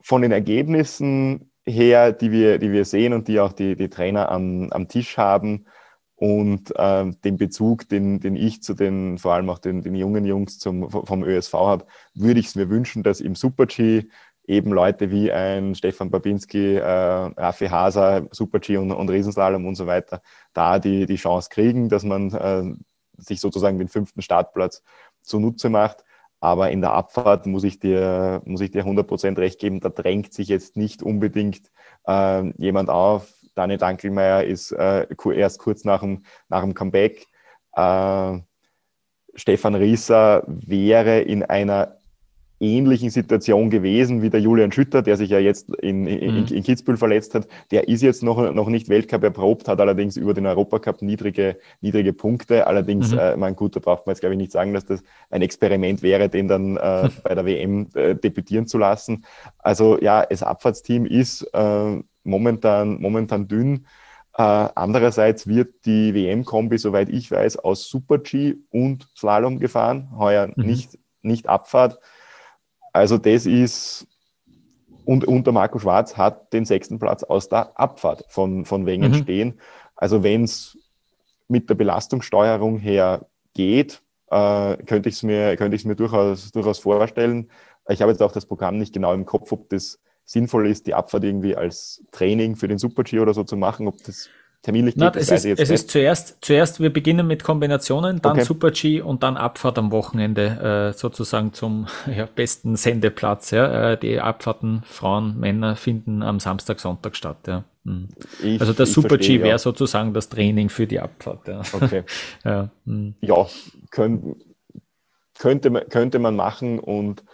von den Ergebnissen her, die wir, die wir sehen und die auch die, die Trainer am, am Tisch haben und äh, den Bezug, den, den ich zu den, vor allem auch den, den jungen Jungs zum, vom ÖSV habe, würde ich es mir wünschen, dass im Super-G eben Leute wie ein Stefan Babinski, äh, Raffi Haser, Super-G und, und Riesenslalom und so weiter, da die, die Chance kriegen, dass man äh, sich sozusagen den fünften Startplatz zunutze macht. Aber in der Abfahrt muss ich dir, muss ich dir 100% recht geben, da drängt sich jetzt nicht unbedingt äh, jemand auf. Daniel Dankelmeier ist äh, erst kurz nach dem, nach dem Comeback. Äh, Stefan Rieser wäre in einer ähnlichen Situation gewesen wie der Julian Schütter, der sich ja jetzt in, in, mhm. in Kitzbühel verletzt hat. Der ist jetzt noch, noch nicht Weltcup erprobt, hat allerdings über den Europacup niedrige, niedrige Punkte. Allerdings, mhm. äh, mein gut, da braucht man jetzt glaube ich nicht sagen, dass das ein Experiment wäre, den dann äh, bei der WM äh, debütieren zu lassen. Also ja, das Abfahrtsteam ist äh, momentan, momentan dünn. Äh, andererseits wird die WM-Kombi, soweit ich weiß, aus Super-G und Slalom gefahren, heuer mhm. nicht, nicht Abfahrt. Also das ist, und, und der Marco Schwarz hat den sechsten Platz aus der Abfahrt von, von Wengen mhm. stehen. Also wenn es mit der Belastungssteuerung her geht, äh, könnte ich es mir, könnte mir durchaus, durchaus vorstellen. Ich habe jetzt auch das Programm nicht genau im Kopf, ob das sinnvoll ist, die Abfahrt irgendwie als Training für den Super-G oder so zu machen, ob das terminlich geht. Na, es ist, es ist zuerst, zuerst, wir beginnen mit Kombinationen, dann okay. Super G und dann Abfahrt am Wochenende äh, sozusagen zum ja, besten Sendeplatz. Ja. Äh, die Abfahrten Frauen, Männer finden am Samstag, Sonntag statt. Ja. Mhm. Ich, also der Super verstehe, G wäre sozusagen das Training für die Abfahrt. Ja, okay. ja, mhm. könnt, könnte, könnte man machen und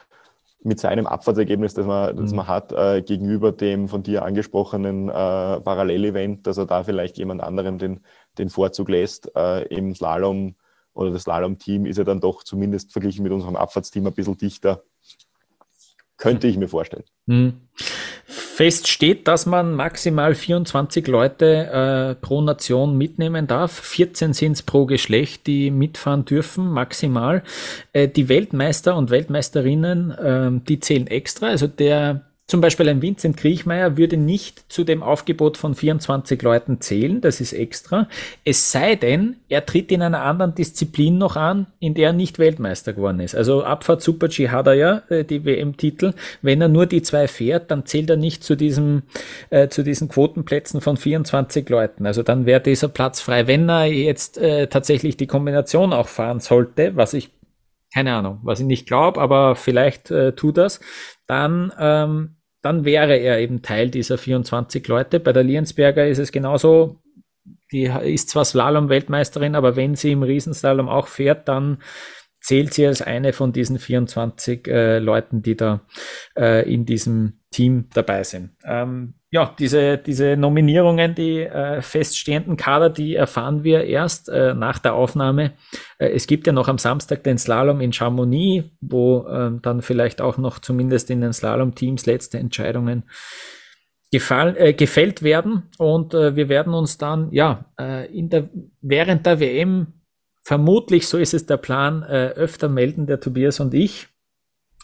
mit seinem Abfahrtsergebnis, das man, das mhm. man hat, äh, gegenüber dem von dir angesprochenen äh, Parallelevent, dass er da vielleicht jemand anderem den, den Vorzug lässt. Äh, Im Slalom oder das Slalom-Team ist er dann doch zumindest verglichen mit unserem Abfahrtsteam ein bisschen dichter. Könnte ich mir vorstellen. Mhm. Fest steht, dass man maximal 24 Leute äh, pro Nation mitnehmen darf. 14 sind es pro Geschlecht, die mitfahren dürfen, maximal. Äh, die Weltmeister und Weltmeisterinnen, äh, die zählen extra. Also der zum Beispiel ein Vincent Kriechmeier würde nicht zu dem Aufgebot von 24 Leuten zählen, das ist extra. Es sei denn, er tritt in einer anderen Disziplin noch an, in der er nicht Weltmeister geworden ist. Also Abfahrt Super G hat er ja, äh, die WM-Titel. Wenn er nur die zwei fährt, dann zählt er nicht zu diesem, äh, zu diesen Quotenplätzen von 24 Leuten. Also dann wäre dieser Platz frei. Wenn er jetzt äh, tatsächlich die Kombination auch fahren sollte, was ich keine Ahnung, was ich nicht glaube, aber vielleicht äh, tut das, dann, ähm, dann wäre er eben Teil dieser 24 Leute. Bei der Liensberger ist es genauso. Die ist zwar Slalom-Weltmeisterin, aber wenn sie im Riesenslalom auch fährt, dann zählt sie als eine von diesen 24 äh, Leuten, die da äh, in diesem Team dabei sind. Ähm, ja, diese, diese Nominierungen, die äh, feststehenden Kader, die erfahren wir erst äh, nach der Aufnahme. Äh, es gibt ja noch am Samstag den Slalom in Chamonix, wo ähm, dann vielleicht auch noch zumindest in den Slalom-Teams letzte Entscheidungen gefall, äh, gefällt werden. Und äh, wir werden uns dann ja äh, in der, während der WM vermutlich, so ist es der Plan, öfter melden, der Tobias und ich.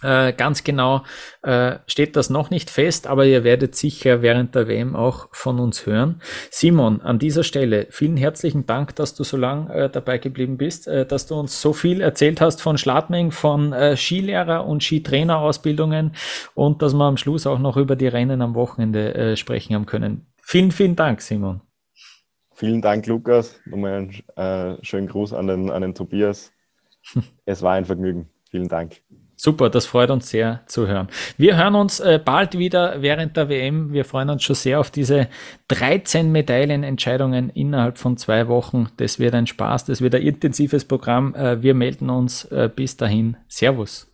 Äh, ganz genau äh, steht das noch nicht fest, aber ihr werdet sicher während der WM auch von uns hören. Simon, an dieser Stelle vielen herzlichen Dank, dass du so lang äh, dabei geblieben bist, äh, dass du uns so viel erzählt hast von Schladming, von äh, Skilehrer- und Skitrainerausbildungen und dass wir am Schluss auch noch über die Rennen am Wochenende äh, sprechen haben können. Vielen, vielen Dank, Simon. Vielen Dank, Lukas. Nochmal einen schönen Gruß an den, an den Tobias. es war ein Vergnügen. Vielen Dank. Super, das freut uns sehr zu hören. Wir hören uns äh, bald wieder während der WM. Wir freuen uns schon sehr auf diese 13 Medaillenentscheidungen innerhalb von zwei Wochen. Das wird ein Spaß, das wird ein intensives Programm. Äh, wir melden uns äh, bis dahin. Servus.